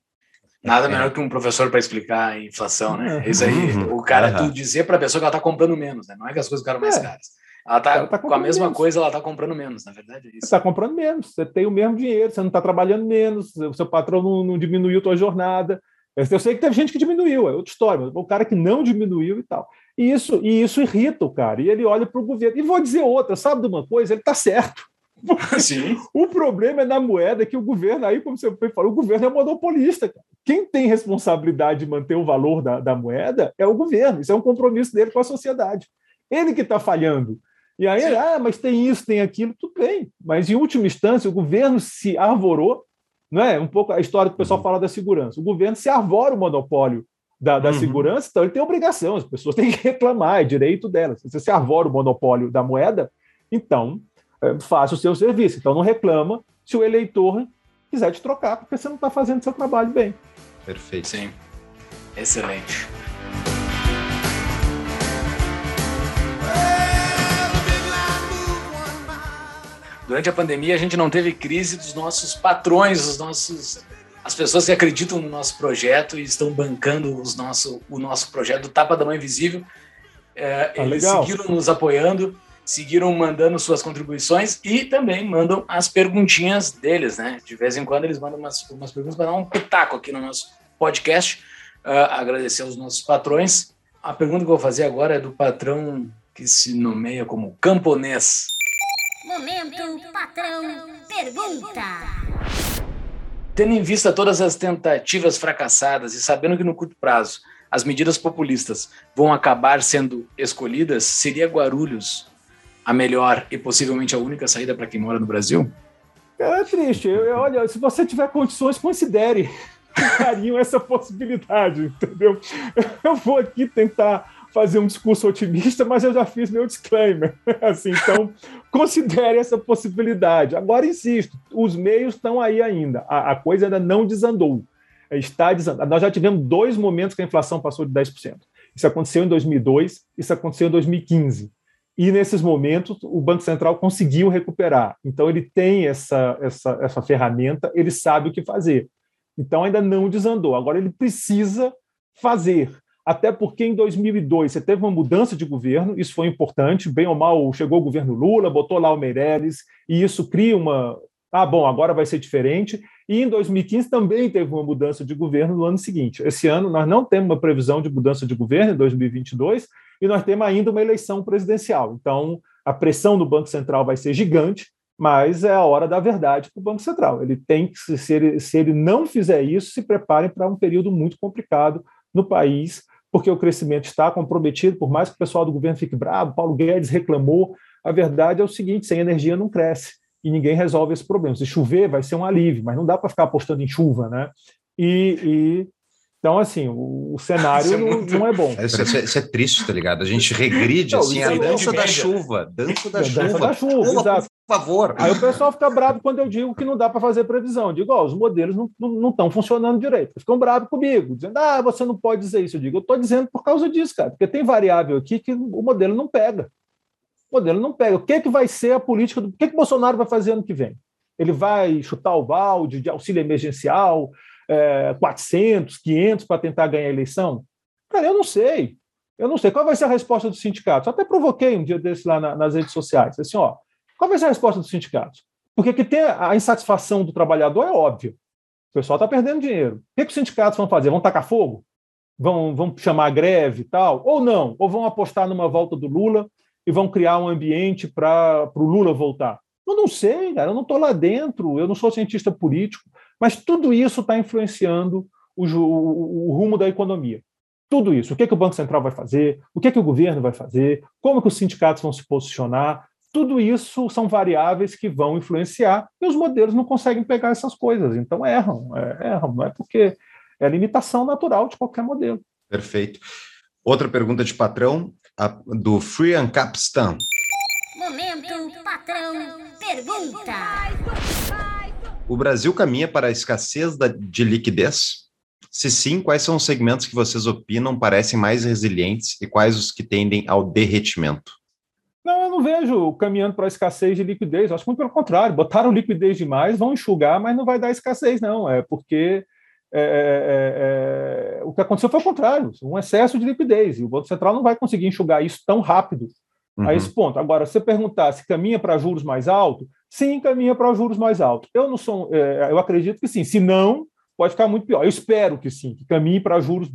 Nada melhor que um professor para explicar a inflação, né? É. Isso aí, uhum. o cara, tu dizer para a pessoa que ela está comprando menos, né? Não é que as coisas ficaram mais é. caras. Ela está tá com a mesma menos. coisa, ela está comprando menos, na verdade é isso. Você está comprando menos, você tem o mesmo dinheiro, você não está trabalhando menos, o seu patrão não, não diminuiu a tua jornada, eu sei que teve gente que diminuiu, é outra história, mas o cara que não diminuiu e tal. E isso, e isso irrita o cara. E ele olha para o governo. E vou dizer outra, sabe de uma coisa? Ele está certo. (laughs) Sim. O problema é na moeda que o governo, aí, como você falou, o governo é monopolista. Quem tem responsabilidade de manter o valor da, da moeda é o governo. Isso é um compromisso dele com a sociedade. Ele que está falhando. E aí, ah, mas tem isso, tem aquilo, tudo bem. Mas, em última instância, o governo se arvorou não é? Um pouco a história que o pessoal uhum. fala da segurança. O governo se arvora o monopólio da, da uhum. segurança, então ele tem obrigação, as pessoas (laughs) têm que reclamar, é direito delas. Se você se arvora o monopólio da moeda, então é, faça o seu serviço. Então não reclama se o eleitor quiser te trocar, porque você não está fazendo seu trabalho bem. Perfeito. Sim. Excelente. Durante a pandemia, a gente não teve crise dos nossos patrões, os nossos, as pessoas que acreditam no nosso projeto e estão bancando os nosso, o nosso projeto do Tapa da Mãe Invisível. É, ah, eles legal. seguiram nos apoiando, seguiram mandando suas contribuições e também mandam as perguntinhas deles, né? De vez em quando eles mandam umas, umas perguntas para dar um pitaco aqui no nosso podcast. Uh, agradecer aos nossos patrões. A pergunta que eu vou fazer agora é do patrão que se nomeia como camponês. Momento Patrão Pergunta. Tendo em vista todas as tentativas fracassadas e sabendo que no curto prazo as medidas populistas vão acabar sendo escolhidas, seria Guarulhos a melhor e possivelmente a única saída para quem mora no Brasil? É triste. Eu, eu, olha, se você tiver condições, considere (laughs) com carinho essa possibilidade, entendeu? Eu vou aqui tentar fazer um discurso otimista, mas eu já fiz meu disclaimer. (laughs) Assim, então, considere essa possibilidade. Agora, insisto, os meios estão aí ainda. A, a coisa ainda não desandou. Está desandando. Nós já tivemos dois momentos que a inflação passou de 10%. Isso aconteceu em 2002, isso aconteceu em 2015. E nesses momentos o Banco Central conseguiu recuperar. Então ele tem essa, essa, essa ferramenta, ele sabe o que fazer. Então ainda não desandou. Agora ele precisa fazer até porque em 2002 você teve uma mudança de governo, isso foi importante, bem ou mal chegou o governo Lula, botou lá o Meirelles, e isso cria uma. Ah, bom, agora vai ser diferente. E em 2015 também teve uma mudança de governo no ano seguinte. Esse ano nós não temos uma previsão de mudança de governo, em 2022, e nós temos ainda uma eleição presidencial. Então, a pressão do Banco Central vai ser gigante, mas é a hora da verdade para o Banco Central. Ele tem que, se ele, se ele não fizer isso, se preparem para um período muito complicado no país, porque o crescimento está comprometido, por mais que o pessoal do governo fique bravo, Paulo Guedes reclamou, a verdade é o seguinte, sem energia não cresce, e ninguém resolve esse problema. Se chover, vai ser um alívio, mas não dá para ficar apostando em chuva, né? E, Então, assim, o, o cenário é não, não, é bom. (laughs) Isso, isso, é, isso, é, triste, tá ligado? A gente regride, não, assim, a dança da chuva. Dança da chuva. Dança da chuva, exato. Por favor. Aí o pessoal fica bravo quando eu digo que não dá para fazer previsão. Eu digo, ó, os modelos não estão funcionando direito. Ficam bravos comigo, dizendo, ah, você não pode dizer isso. Eu digo, eu estou dizendo por causa disso, cara, porque tem variável aqui que o modelo não pega. O modelo não pega. O que, é que vai ser a política do. O que, é que o Bolsonaro vai fazer ano que vem? Ele vai chutar o balde de auxílio emergencial, é, 400, 500 para tentar ganhar a eleição? Cara, eu não sei. Eu não sei. Qual vai ser a resposta dos sindicatos? Eu até provoquei um dia desse lá na, nas redes sociais. Assim, ó, qual vai ser a resposta dos sindicatos? Porque que tem a insatisfação do trabalhador é óbvio. O pessoal está perdendo dinheiro. O que, que os sindicatos vão fazer? Vão tacar fogo? Vão, vão chamar a greve e tal? Ou não? Ou vão apostar numa volta do Lula e vão criar um ambiente para o Lula voltar? Eu não sei, cara. Eu não estou lá dentro. Eu não sou cientista político. Mas tudo isso está influenciando o, o, o, rumo da economia. Tudo isso. O que, é que o Banco Central vai fazer? O que, é que o governo vai fazer? Como que os sindicatos vão se posicionar? Tudo isso são variáveis que vão influenciar e os modelos não conseguem pegar essas coisas. Então erram. É, erram. Não é porque é a limitação natural de qualquer modelo. Perfeito. Outra pergunta de patrão, a, do Free Capistan. Momento, patrão, pergunta. O Brasil caminha para a escassez de liquidez? Se sim, quais são os segmentos que vocês opinam parecem mais resilientes e quais os que tendem ao derretimento? Não, eu não vejo caminhando para a escassez de liquidez. Acho muito pelo contrário. Botaram liquidez demais, vão enxugar, mas não vai dar escassez, não. É porque é, é, é, é o que aconteceu foi o contrário, um excesso de liquidez. E o Banco Central não vai conseguir enxugar isso tão rápido uhum. a esse ponto. Agora, se você perguntar se caminha para juros mais altos, sim, caminha para juros mais altos. Eu não sou, é, eu acredito que sim. Se não, pode ficar muito pior. Eu espero que sim, que caminhe para juros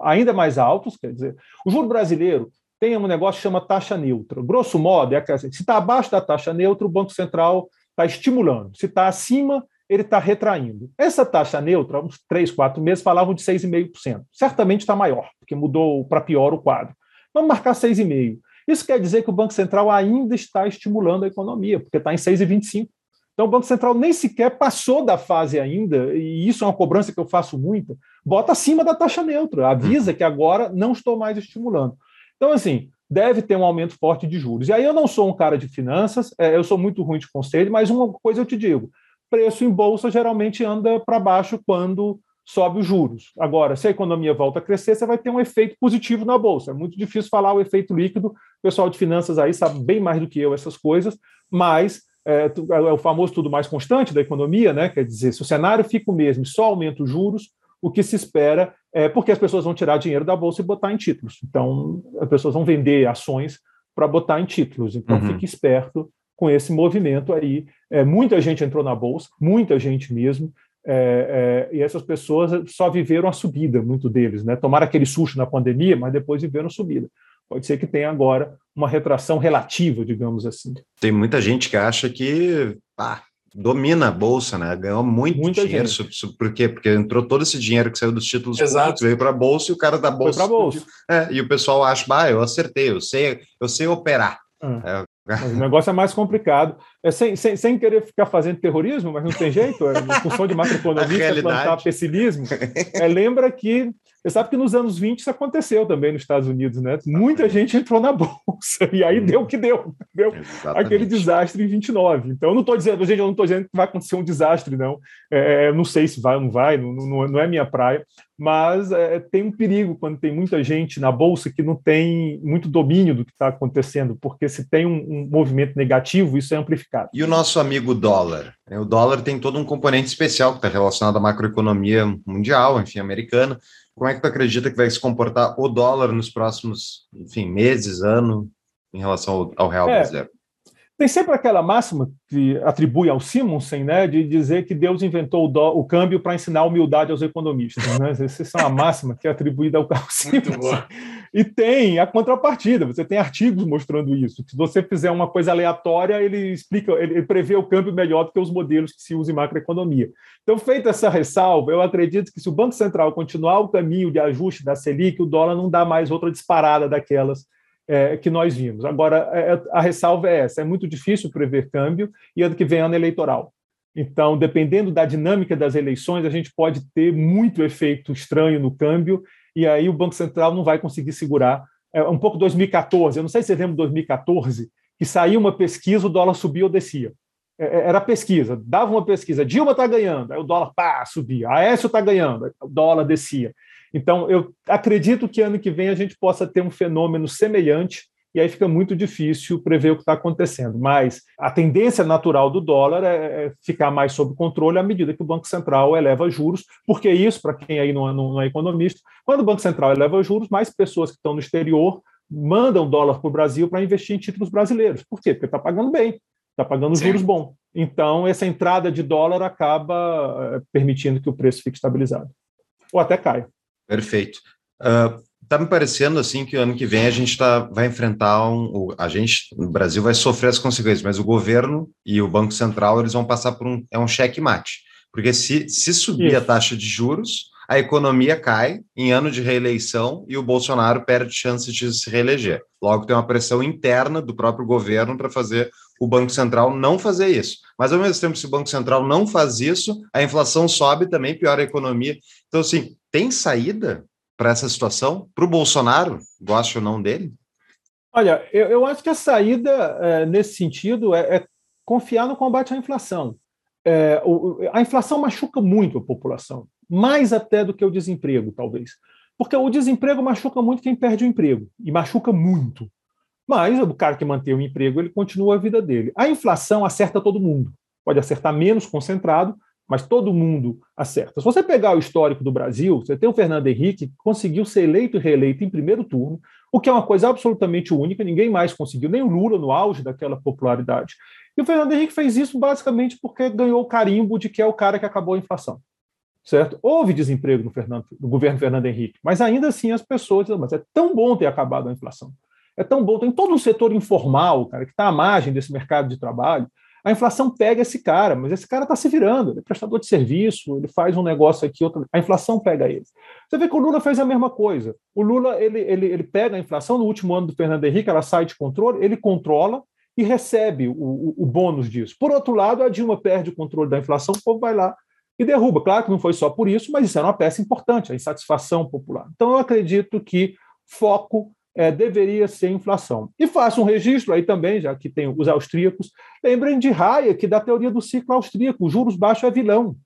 ainda mais altos. Quer dizer, o juro brasileiro tem um negócio que chama taxa neutra. Grosso modo, é que se está abaixo da taxa neutra, o Banco Central está estimulando. Se está acima, ele está retraindo. Essa taxa neutra, uns três, quatro meses, falavam de 6,5%. Certamente está maior, porque mudou para pior o quadro. Vamos marcar 6,5%. Isso quer dizer que o Banco Central ainda está estimulando a economia, porque está em 6,25. Então, o Banco Central nem sequer passou da fase ainda, e isso é uma cobrança que eu faço muito, bota acima da taxa neutra, avisa que agora não estou mais estimulando. Então, assim, deve ter um aumento forte de juros. E aí eu não sou um cara de finanças, é, eu sou muito ruim de conselho, mas uma coisa eu te digo: preço em bolsa geralmente anda para baixo quando sobe os juros. Agora, se a economia volta a crescer, você vai ter um efeito positivo na bolsa. É muito difícil falar o efeito líquido. O pessoal de finanças aí sabe bem mais do que eu essas coisas, mas é, é, o famoso tudo mais constante da economia, né? Quer dizer, se o cenário fica o mesmo e só aumenta os juros, o que se espera é porque as pessoas vão tirar dinheiro da bolsa e botar em títulos. Então, as pessoas vão vender ações para botar em títulos. Então, uhum. fique esperto com esse movimento aí. É, muita gente entrou na bolsa, muita gente mesmo. É, é, e essas pessoas só viveram a subida, muito deles, né? Tomaram aquele susto na pandemia, mas depois viveram a subida. Pode ser que tenha agora uma retração relativa, digamos assim. Tem muita gente que acha que ah, domina a bolsa, né? Ganhou muito muita dinheiro. Gente. Por quê? Porque entrou todo esse dinheiro que saiu dos títulos Exato. públicos, veio para a bolsa e o cara da bolsa. Foi para a bolsa. É, e o pessoal acha, ah, eu acertei, eu sei, eu sei operar. Hum. É, o negócio é mais complicado. É sem, sem, sem querer ficar fazendo terrorismo, mas não tem jeito. É, função de (laughs) macroeconomia, plantar pessimismo. É, lembra que. Você sabe que nos anos 20 isso aconteceu também nos Estados Unidos, né? Muita gente entrou na bolsa e aí deu o que deu. Deu aquele desastre em 29. Então, eu não estou dizendo, gente, eu não estou dizendo que vai acontecer um desastre, não. É, não sei se vai ou não vai, não, não, não é minha praia mas é, tem um perigo quando tem muita gente na bolsa que não tem muito domínio do que está acontecendo, porque se tem um, um, movimento negativo, isso é amplificado. E o nosso amigo dólar? É, o dólar tem todo um componente especial que está relacionado à macroeconomia mundial, enfim, americana. Como é que tu acredita que vai se comportar o dólar nos próximos, enfim, meses, ano, em relação ao, ao real é, brasileiro? Tem sempre aquela máxima que atribui ao Simonsen, né, de dizer que Deus inventou o, do, o câmbio para ensinar humildade aos economistas. Né? Essa é uma máxima que é atribuída ao Carl Simonsen. E tem a contrapartida, você tem artigos mostrando isso. Se você fizer uma coisa aleatória, ele explica, ele prevê o câmbio melhor do que os modelos que se usam em macroeconomia. Então, feita essa ressalva, eu acredito que se o Banco Central continuar o caminho de ajuste da Selic, o dólar não dá mais outra disparada daquelas é, que nós vimos. Agora, é, é, a ressalva é essa: é muito difícil prever câmbio e ano que vem ano eleitoral. Então, dependendo da dinâmica das eleições, a gente pode ter muito efeito estranho no câmbio, e aí o Banco Central não vai conseguir segurar. É um pouco 2014, eu não sei se você lembra de 2014, que saiu uma pesquisa, o dólar subia ou descia. É, é, era pesquisa, dava uma pesquisa, Dilma está ganhando, aí o dólar pá, subia, Aécio está ganhando, o dólar descia. Então, eu acredito que ano que vem a gente possa ter um fenômeno semelhante, e aí fica muito difícil prever o que está acontecendo. Mas a tendência natural do dólar é, é ficar mais sob controle à medida que o Banco Central eleva juros, porque isso, para quem aí não é, não é economista, quando o Banco Central eleva juros, mais pessoas que estão no exterior mandam dólar para o Brasil para investir em títulos brasileiros. Por quê? Porque está pagando bem, está pagando Sim. juros bons. Então, essa entrada de dólar acaba eh, permitindo que o preço fique estabilizado. Ou até caia. Perfeito. Uh, tá me parecendo assim que o ano que vem a gente tá, vai enfrentar um, a gente no Brasil vai sofrer as consequências, mas o governo e o Banco Central eles vão passar por um é um cheque mate, porque se, se subir Isso. a taxa de juros, a economia cai em ano de reeleição e o Bolsonaro perde chance de se reeleger. Logo tem uma pressão interna do próprio governo para fazer o Banco Central não fazer isso. Mas ao mesmo tempo, se o Banco Central não faz isso, a inflação sobe também, piora a economia. Então, assim, tem saída para essa situação, para o Bolsonaro, goste ou não dele? Olha, eu, eu acho que a saída é, nesse sentido é, é, confiar no combate à inflação. É, o, a inflação machuca muito a população, mais até do que o desemprego, talvez. Porque o desemprego machuca muito quem perde o emprego, e machuca muito. Mas o cara que mantém o emprego, ele continua a vida dele. A inflação acerta todo mundo. Pode acertar menos concentrado, mas todo mundo acerta. Se você pegar o histórico do Brasil, você tem o Fernando Henrique que conseguiu ser eleito e reeleito em primeiro turno, o que é uma coisa absolutamente única, ninguém mais conseguiu, nem o Lula no auge daquela popularidade. E o Fernando Henrique fez isso basicamente porque ganhou o carimbo de que é o cara que acabou a inflação. Certo? Houve desemprego no, Fernando, no governo Fernando Henrique, mas ainda assim as pessoas dizem, mas é tão bom ter acabado a inflação. É tão bom, tem todo um setor informal, cara, que está à margem desse mercado de trabalho, a inflação pega esse cara, mas esse cara está se virando, ele é prestador de serviço, ele faz um negócio aqui, outro, a inflação pega ele. Você vê que o Lula fez a mesma coisa. O Lula ele, ele, ele pega a inflação no último ano do Fernando Henrique, ela sai de controle, ele controla e recebe o, o, o bônus disso. Por outro lado, a Dilma perde o controle da inflação, o povo vai lá e derruba. Claro que não foi só por isso, mas isso era uma peça importante, a insatisfação popular. Então, eu acredito que foco é, deveria ser inflação. E faço um registro aí também, já que tem os austríacos, lembrem de Hayek, da teoria do ciclo austríaco, juros baixos é vilão.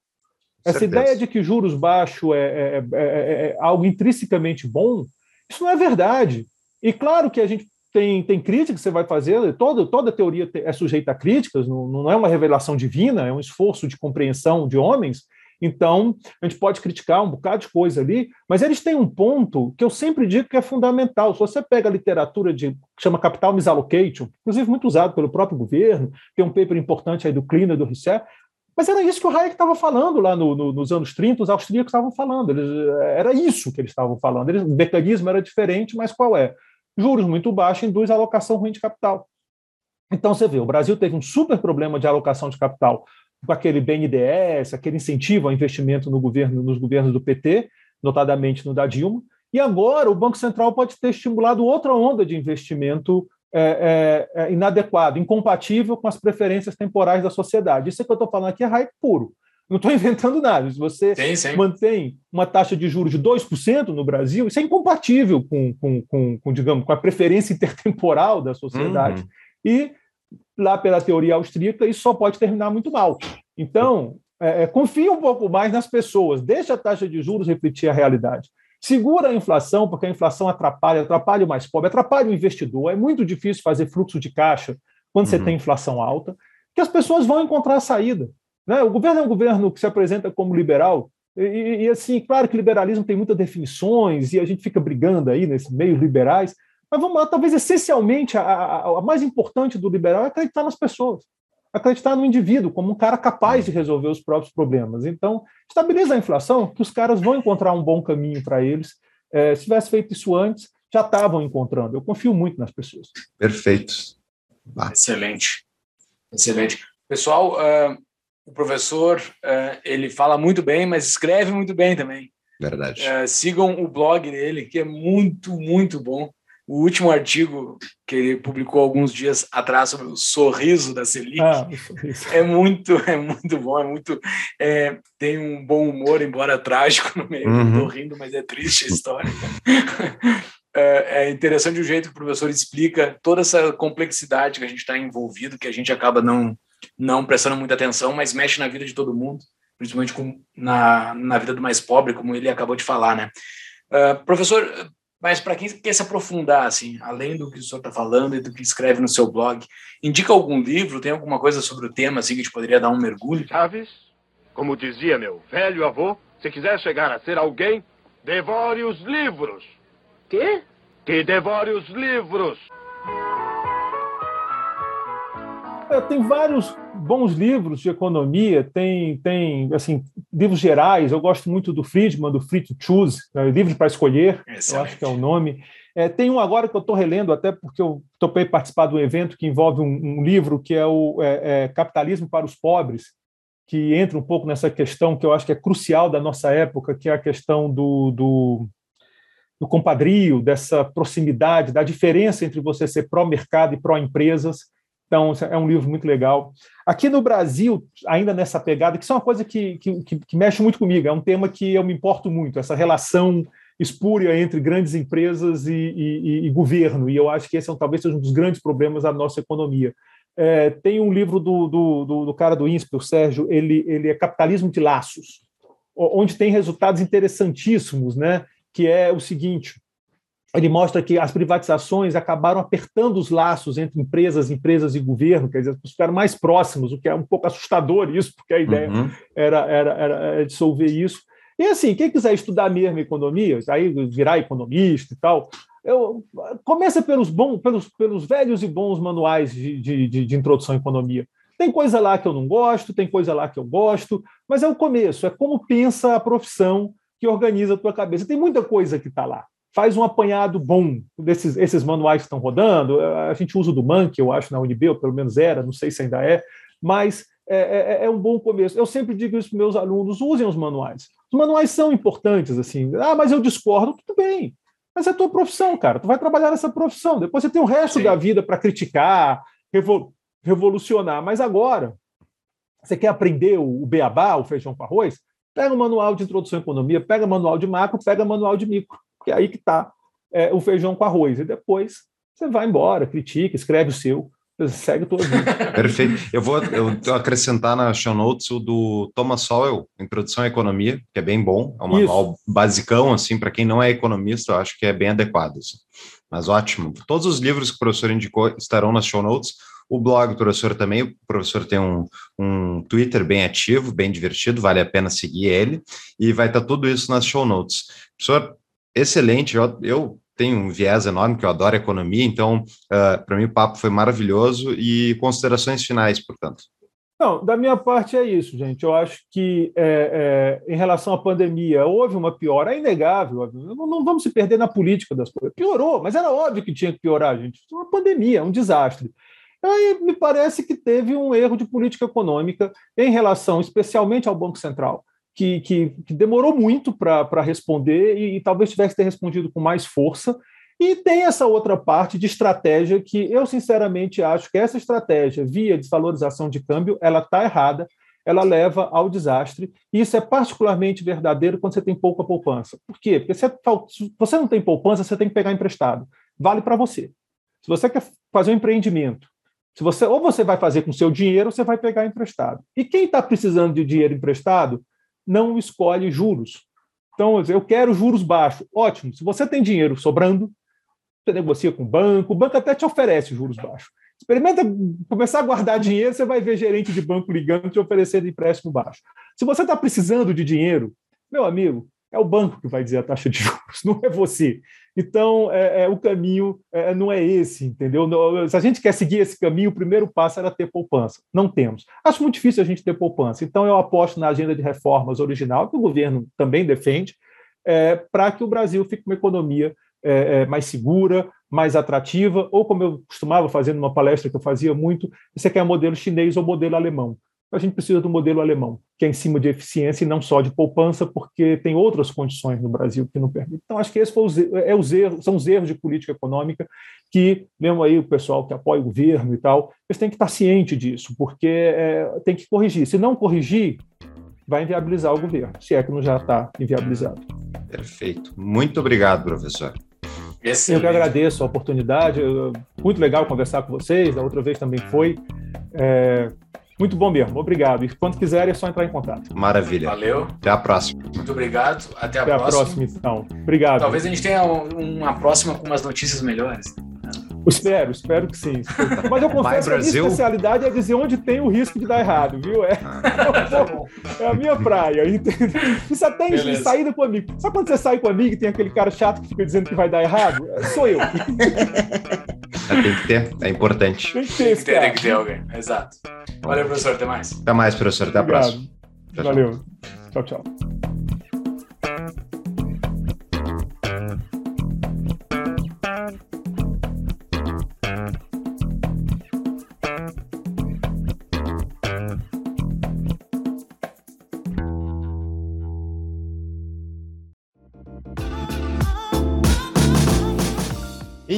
Essa Certeza. ideia de que juros baixos é, é, é, é, algo intrinsecamente bom, isso não é verdade. E claro que a gente tem, tem crítica que você vai fazer, toda, toda teoria é sujeita a críticas, não, não é uma revelação divina, é um esforço de compreensão de homens, então, a gente pode criticar um bocado de coisa ali, mas eles têm um ponto que eu sempre digo que é fundamental. Se você pega a literatura de que chama Capital Misallocation, inclusive muito usado pelo próprio governo, tem um paper importante aí do Kleiner e do Risset, mas era isso que o Hayek estava falando lá no, no, nos anos 30, os austríacos estavam falando. Eles, era isso que eles estavam falando. Eles, o mecanismo era diferente, mas qual é? Juros muito baixos induz alocação ruim de capital. Então você vê, o Brasil teve um super problema de alocação de capital com aquele BNDES, aquele incentivo ao investimento no governo, nos governos do PT, notadamente no da Dilma. E agora o Banco Central pode ter estimulado outra onda de investimento é, é, é inadequado, incompatível com as preferências temporais da sociedade. Isso é que eu estou falando aqui é hype puro. Não estou (laughs) inventando nada. Se você sim, sim. mantém uma taxa de juros de 2% no Brasil, isso é incompatível com, com, com, com, digamos, com a preferência intertemporal da sociedade. Uhum. E lá pela teoria austríaca, isso só pode terminar muito mal. Então, é, é, confia um pouco mais nas pessoas, deixa a taxa de juros refletir a realidade. Segura a inflação, porque a inflação atrapalha, atrapalha o mais pobre, atrapalha o investidor. É muito difícil fazer fluxo de caixa quando uhum. você tem inflação alta, que as pessoas vão encontrar a saída. Né? O governo é um governo que se apresenta como liberal, e, e, assim, claro que liberalismo tem muitas definições, e a gente fica brigando aí nesses meios liberais, mas vamos lá, talvez essencialmente a, a, a, mais importante do liberal é acreditar nas pessoas, acreditar no indivíduo como um cara capaz de resolver os próprios problemas. Então, estabiliza a inflação, que os caras vão encontrar um bom caminho para eles. É, se tivesse feito isso antes, já estavam encontrando. Eu confio muito nas pessoas. Perfeito. Ah. Excelente. Excelente. Pessoal, uh, o professor, uh, ele fala muito bem, mas escreve muito bem também. Verdade. Uh, sigam o blog dele, que é muito, muito bom o último artigo que ele publicou alguns dias atrás sobre o sorriso da Selic. Ah, é muito é muito bom é muito é, tem um bom humor embora trágico no meio. Uhum. estou rindo mas é triste a história. (laughs) É, é interessante o jeito que o professor explica toda essa complexidade que a gente está envolvido que a gente acaba não não prestando muita atenção mas mexe na vida de todo mundo principalmente com, na, na vida do mais pobre como ele acabou de falar né? Uh, professor mas para quem quer se aprofundar, assim, além do que o senhor está falando e do que escreve no seu blog, indica algum livro, tem alguma coisa sobre o tema, assim, que a gente poderia dar um mergulho? Chaves, como dizia meu velho avô, se quiser chegar a ser alguém, devore os livros. Quê? Que devore os livros. É, tem vários bons livros de economia, tem, tem assim, livros gerais. Eu gosto muito do Friedman, do Free to Choose, né, livro para escolher, Excelente. eu acho que é o nome. É, tem um agora que eu estou relendo, até porque eu topei participar de um evento que envolve um, um livro que é o é, é, Capitalismo para os Pobres, que entra um pouco nessa questão que eu acho que é crucial da nossa época, que é a questão do, do, do compadrio, dessa proximidade, da diferença entre você ser pró-mercado e pró-empresas então, é um livro muito legal. Aqui no Brasil, ainda nessa pegada, que isso é uma coisa que, que, que, mexe muito comigo, é um tema que eu me importo muito, essa relação espúria entre grandes empresas e, e, e governo, e eu acho que esse é talvez seja um dos grandes problemas da nossa economia. É, tem um livro do, do, do, do cara do INSPE, o Sérgio, ele, ele é Capitalismo de Laços, onde tem resultados interessantíssimos, né? que é o seguinte, ele mostra que as privatizações acabaram apertando os laços entre empresas, empresas e governo, quer dizer, ficaram mais próximos, o que é um pouco assustador isso, porque a ideia uhum. era, era, era dissolver isso. E assim, quem quiser estudar mesmo economia, aí virar economista e tal, eu, começa pelos, bons, pelos, pelos velhos e bons manuais de, de, de introdução à economia. Tem coisa lá que eu não gosto, tem coisa lá que eu gosto, mas é o começo, é como pensa a profissão que organiza a tua cabeça. Tem muita coisa que está lá faz um apanhado bom desses esses manuais que estão rodando. A gente usa o do Mank, eu acho, na UNB, ou pelo menos era, não sei se ainda é, mas é, é, é um bom começo. Eu sempre digo isso para meus alunos: usem os manuais. Os manuais são importantes, assim. Ah, mas eu discordo, tudo bem. Mas é a tua profissão, cara. Tu vai trabalhar nessa profissão. Depois você tem o resto Sim. da vida para criticar, revolucionar. Mas agora, você quer aprender o beabá, o feijão com arroz? Pega o manual de introdução à economia, pega o manual de macro, pega o manual de micro que é aí que está é, o feijão com arroz. E depois você vai embora, critica, escreve o seu, segue todo mundo. (laughs) Perfeito. Eu vou eu acrescentar na show notes o do Thomas Sowell, Introdução à Economia, que é bem bom, é um manual Isso. basicão, assim, para quem não é economista, eu acho que é bem adequado. Assim. Mas ótimo. Todos os livros que o professor indicou estarão nas show notes. O blog do professor também, o professor tem um, um Twitter bem ativo, bem divertido, vale a pena seguir ele, e vai estar tudo isso nas show notes. Professor, excelente. Eu, eu tenho um viés enorme, que eu adoro economia, então, uh, para mim, o papo foi maravilhoso. E considerações finais, portanto. Não, da minha parte é isso, gente. Eu acho que, é, é, em relação à pandemia, houve uma piora, é inegável. Não, não, vamos se perder na política das coisas. Piorou, mas era óbvio que tinha que piorar, gente. Uma pandemia, um desastre. Aí me parece que teve um erro de política econômica em relação, especialmente ao Banco Central que, que, que demorou muito para responder e, e, talvez tivesse que ter respondido com mais força. E tem essa outra parte de estratégia que eu, sinceramente, acho que essa estratégia, via desvalorização de câmbio, ela está errada, ela leva ao desastre. E isso é particularmente verdadeiro quando você tem pouca poupança. Por quê? Porque se você não tem poupança, você tem que pegar emprestado. Vale para você. Se você quer fazer um empreendimento, se você ou você vai fazer com seu dinheiro, ou você vai pegar emprestado. E quem está precisando de dinheiro emprestado não escolhe juros. Então, eu quero juros baixos. Ótimo. Se você tem dinheiro sobrando, você negocia com o banco, o banco até te oferece juros baixos. Experimenta começar a guardar dinheiro, você vai ver gerente de banco ligando te oferecendo empréstimo baixo. Se você está precisando de dinheiro, meu amigo, é o banco que vai dizer a taxa de (laughs) juros, não é você. Então, é, é, o caminho é, não é esse, entendeu? Se a gente quer seguir esse caminho, o primeiro passo era ter poupança. Não temos. Acho muito difícil a gente ter poupança. Então, eu aposto na agenda de reformas original, que o governo também defende, é, para que o Brasil fique uma economia é, é, mais segura, mais atrativa, ou como eu costumava fazer numa palestra que eu fazia muito, você quer modelo chinês ou modelo alemão. A gente precisa do modelo alemão, que é em cima de eficiência e não só de poupança, porque tem outras condições no Brasil que não permitem. Então, acho que esses é os erros, são os erros de política econômica que, mesmo aí o pessoal que apoia o governo e tal, eles têm que estar ciente disso, porque é, tem que corrigir. Se não corrigir, vai inviabilizar o governo, se é que não já está inviabilizado. Perfeito. Muito obrigado, professor. Excelente. Eu que agradeço a oportunidade. Muito legal conversar com vocês. Da outra vez também foi. É, muito bom mesmo. Obrigado. E quando quiserem é só entrar em contato. Maravilha. Valeu. Até a próxima. Muito obrigado. Até a Até próxima. a próxima, então. Obrigado. Talvez a gente tenha uma próxima com umas notícias melhores. Espero, espero que sim. (laughs) Mas eu confesso que a minha especialidade é dizer onde tem o risco de dar errado, viu? É, (laughs) é a minha praia, entendeu? Isso até em saída com amigo. Sabe quando você sai com amigo e tem aquele cara chato que fica dizendo que vai dar errado? Sou eu. (laughs) Tem que ter, é importante. Tem que ter Tem que ter, tem que ter alguém. Exato. Valeu, professor. Até mais. Até mais, professor. Até a Obrigado. próxima. Tchau, tchau. Valeu. Tchau, tchau.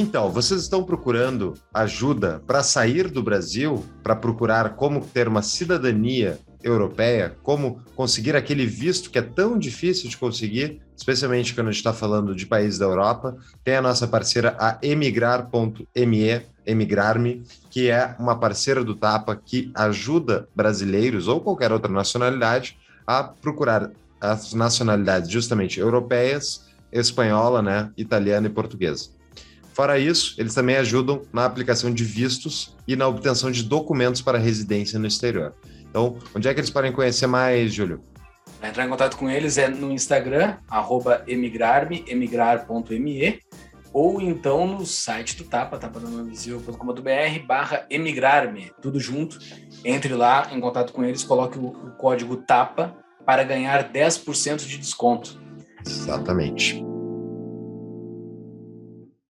Então, vocês estão procurando ajuda para sair do Brasil, para procurar como ter uma cidadania europeia, como conseguir aquele visto que é tão difícil de conseguir, especialmente quando a gente está falando de países da Europa, tem a nossa parceira, a emigrar.me, Emigrar-me, que é uma parceira do Tapa que ajuda brasileiros ou qualquer outra nacionalidade a procurar as nacionalidades justamente europeias, espanhola, né, italiana e portuguesa. Fora isso, eles também ajudam na aplicação de vistos e na obtenção de documentos para residência no exterior. Então, onde é que eles podem conhecer mais, Júlio? Para entrar em contato com eles é no Instagram, arroba emigrarme, emigrar.me, ou então no site do Tapa, tapadanovisível.com.br, barra emigrar-me, tudo junto. Entre lá, em contato com eles, coloque o, o código TAPA para ganhar 10% de desconto. Exatamente.